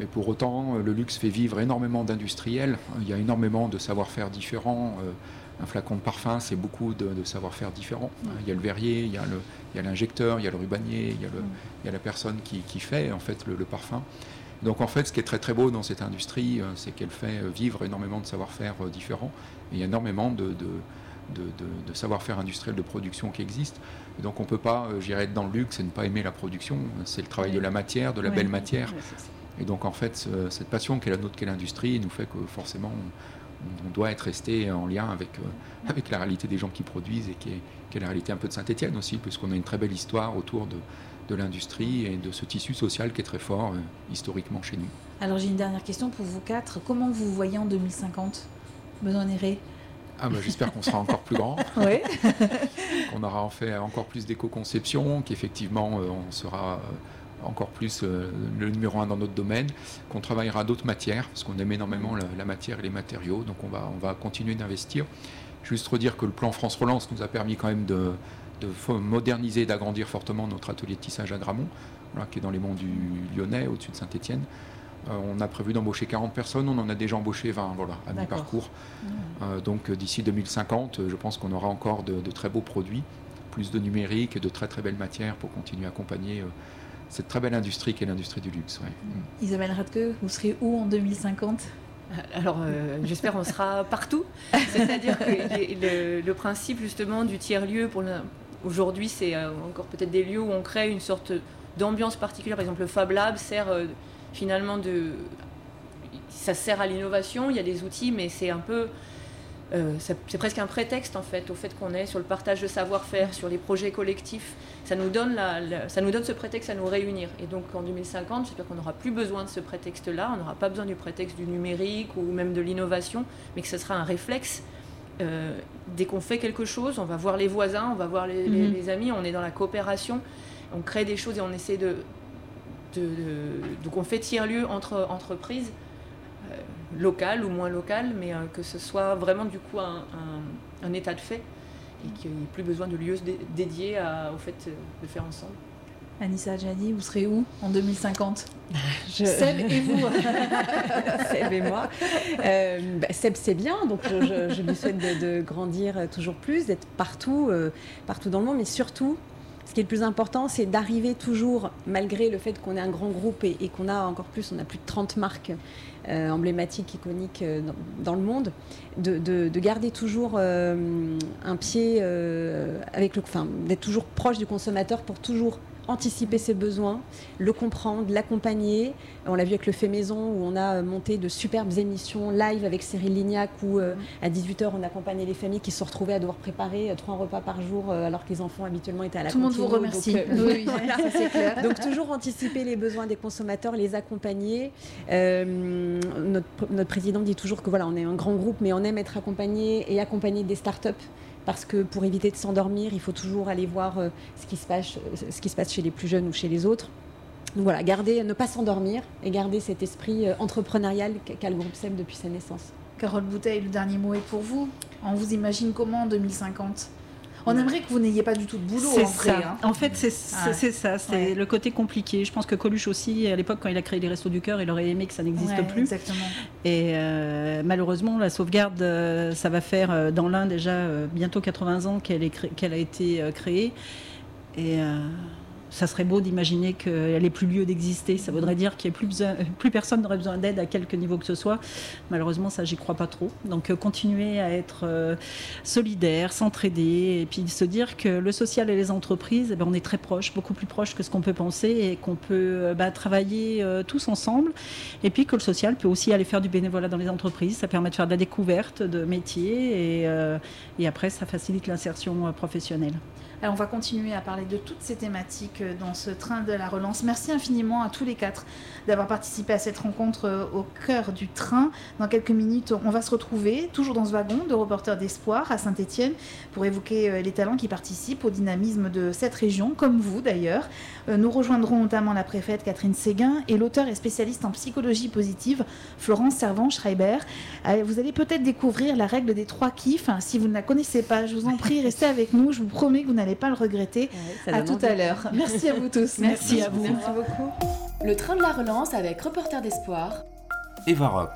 mais pour autant, le luxe fait vivre énormément d'industriels. Il y a énormément de savoir-faire différents. Un flacon de parfum, c'est beaucoup de, de savoir-faire différents. Il y a le verrier, il y a il l'injecteur, il y a le rubanier, il y a, le- il y a la personne qui, qui fait en fait le, le parfum. Donc en fait, ce qui est très très beau dans cette industrie, euh, c'est qu'elle fait euh, vivre énormément de savoir-faire euh, différents. Et il y a énormément de, de, de- de- de savoir-faire industriel de production qui existe. Et donc on ne peut pas, euh, j'irais, être dans le luxe et ne pas aimer la production. C'est le travail Oui. de la matière, de la belle matière. Et donc en fait, ce- cette passion qu'est la nôtre, qu'est l'industrie, nous fait que forcément on, on doit être resté en lien avec, euh, avec la réalité des gens qui produisent et qui est, qui est la réalité un peu de Saint-Etienne aussi, puisqu'on a une très belle histoire autour de, de l'industrie et de ce tissu social qui est très fort euh, historiquement chez nous. Alors j'ai une dernière question pour vous quatre. Comment vous voyez en 2050 Benoît Néré? Ah bah, J'espère qu'on sera encore plus grand, Oui. qu'on aura en fait encore plus d'éco-conception, qu'effectivement euh, on sera euh, encore plus le numéro un dans notre domaine, qu'on travaillera d'autres matières, parce qu'on aime énormément la, la matière et les matériaux, donc on va, on va continuer d'investir. Juste redire que le plan France Relance nous a permis quand même de, de moderniser et d'agrandir fortement notre atelier de tissage à Gramont, voilà, qui est dans les monts du Lyonnais, au-dessus de Saint-Étienne. on a prévu d'embaucher 40 personnes, on en a déjà embauché 20 voilà, à mi-parcours. Euh, donc euh, d'ici 2050, euh, je pense qu'on aura encore de, de très beaux produits, plus de numérique et de très très belles matières pour continuer à accompagner euh, cette très belle industrie qu'est l'industrie du luxe. ouais. Mm. Isabelle Radke, vous serez où en 2050 Alors, euh, j'espère qu'on sera partout. C'est-à-dire que le, le principe justement du tiers-lieu, pour aujourd'hui, c'est euh, encore peut-être des lieux où on crée une sorte d'ambiance particulière. Par exemple, le Fab Lab sert euh, finalement de. Ça sert à l'innovation, il y a des outils, mais c'est un peu. euh, c'est presque un prétexte en fait au fait qu'on est sur le partage de savoir-faire, sur les projets collectifs. Ça nous donne la- ça nous donne ce prétexte à nous réunir. Et donc en 2050, j'espère qu'on n'aura plus besoin de ce prétexte-là. On n'aura pas besoin du prétexte du numérique ou même de l'innovation, mais que ce sera un réflexe. Euh, dès qu'on fait quelque chose, on va voir les voisins, on va voir les, les- Mhm. les amis, on est dans la coopération, on crée des choses et on essaie de, de, de- donc on fait tiers-lieu entre entreprises euh, locales ou moins locales, mais euh, que ce soit vraiment du coup un, un- un état de fait et qu'il n'y ait plus besoin de lieux dédiés au fait de faire ensemble. Anissa Adjani, vous serez où en 2050 je... Seb et vous Seb et moi. Euh, bah, Seb, c'est bien, donc je, lui souhaite de, grandir toujours plus, d'être partout, euh, partout dans le monde, mais surtout, ce qui est le plus important, c'est d'arriver toujours, malgré le fait qu'on est un grand groupe et, qu'on a encore plus, on a plus de 30 marques euh, emblématiques, iconiques dans, le monde, de, garder toujours un pied avec le, enfin, d'être toujours proche du consommateur pour toujours anticiper ses besoins, le comprendre, l'accompagner. On l'a vu avec le fait maison où on a monté de superbes émissions live avec Cyril Lignac où euh, à 18h on accompagnait les familles qui se retrouvaient à devoir préparer euh, trois repas par jour euh, alors que les enfants habituellement étaient à la Tout le monde vous remercie. Donc, toujours anticiper les besoins des consommateurs, les accompagner. notre, notre président dit toujours que voilà, on est un grand groupe mais on aime être accompagné et accompagner des startups parce que pour éviter de s'endormir, il faut toujours aller voir euh, ce, qui se passe, euh, ce qui se passe chez les plus jeunes ou chez les autres. Donc voilà, garder, ne pas s'endormir et garder cet esprit euh, entrepreneurial qu'a le groupe SEM depuis sa naissance. Carole Bouteille, le dernier mot est pour vous. On vous imagine comment en 2050 on aimerait que vous n'ayez pas du tout de boulot en vrai. Hein. En fait, c'est ça, c'est le côté compliqué. Je pense que Coluche aussi, à l'époque, quand il a créé les Restos du Cœur, il aurait aimé que ça n'existe plus. Exactement. Et euh, malheureusement, la sauvegarde, euh, ça va faire euh, dans l'un déjà bientôt 80 ans qu'elle a été créée. Et ça serait beau d'imaginer qu'elle n'ait plus lieu d'exister. Ça voudrait dire qu'il n'y a plus, plus personne n'aurait besoin d'aide à quelque niveau que ce soit. Malheureusement, ça, j'y crois pas trop. Donc, euh, continuer à être euh, solidaire, s'entraider, et puis se dire que le social et les entreprises, eh ben, on est très proches, beaucoup plus proches que ce qu'on peut penser, et qu'on peut euh, bah, travailler tous ensemble. Et puis que le social peut aussi aller faire du bénévolat dans les entreprises. Ça permet de faire de la découverte de métiers, et après, ça facilite l'insertion professionnelle. Alors, on va continuer à parler de toutes ces thématiques euh, dans ce train de la relance. Merci infiniment à tous les quatre d'avoir participé à cette rencontre euh, au cœur du train. Dans quelques minutes, on va se retrouver, toujours dans ce wagon de reporters d'espoir à Saint-Étienne, pour évoquer euh, les talents qui participent au dynamisme de cette région, comme vous d'ailleurs. Nous rejoindrons notamment la préfète Catherine Séguin et l'auteur et spécialiste en psychologie positive, Florence Servan-Schreiber. Vous allez peut-être découvrir la règle des trois kiffs. Si vous ne la connaissez pas, je vous en prie, restez avec nous. Je vous promets que vous n'allez pas le regretter. à tout à l'heure. Merci à vous tous. Merci, à vous. Merci beaucoup. Le train de la relance avec Reporter d'Espoir. Eva Rock.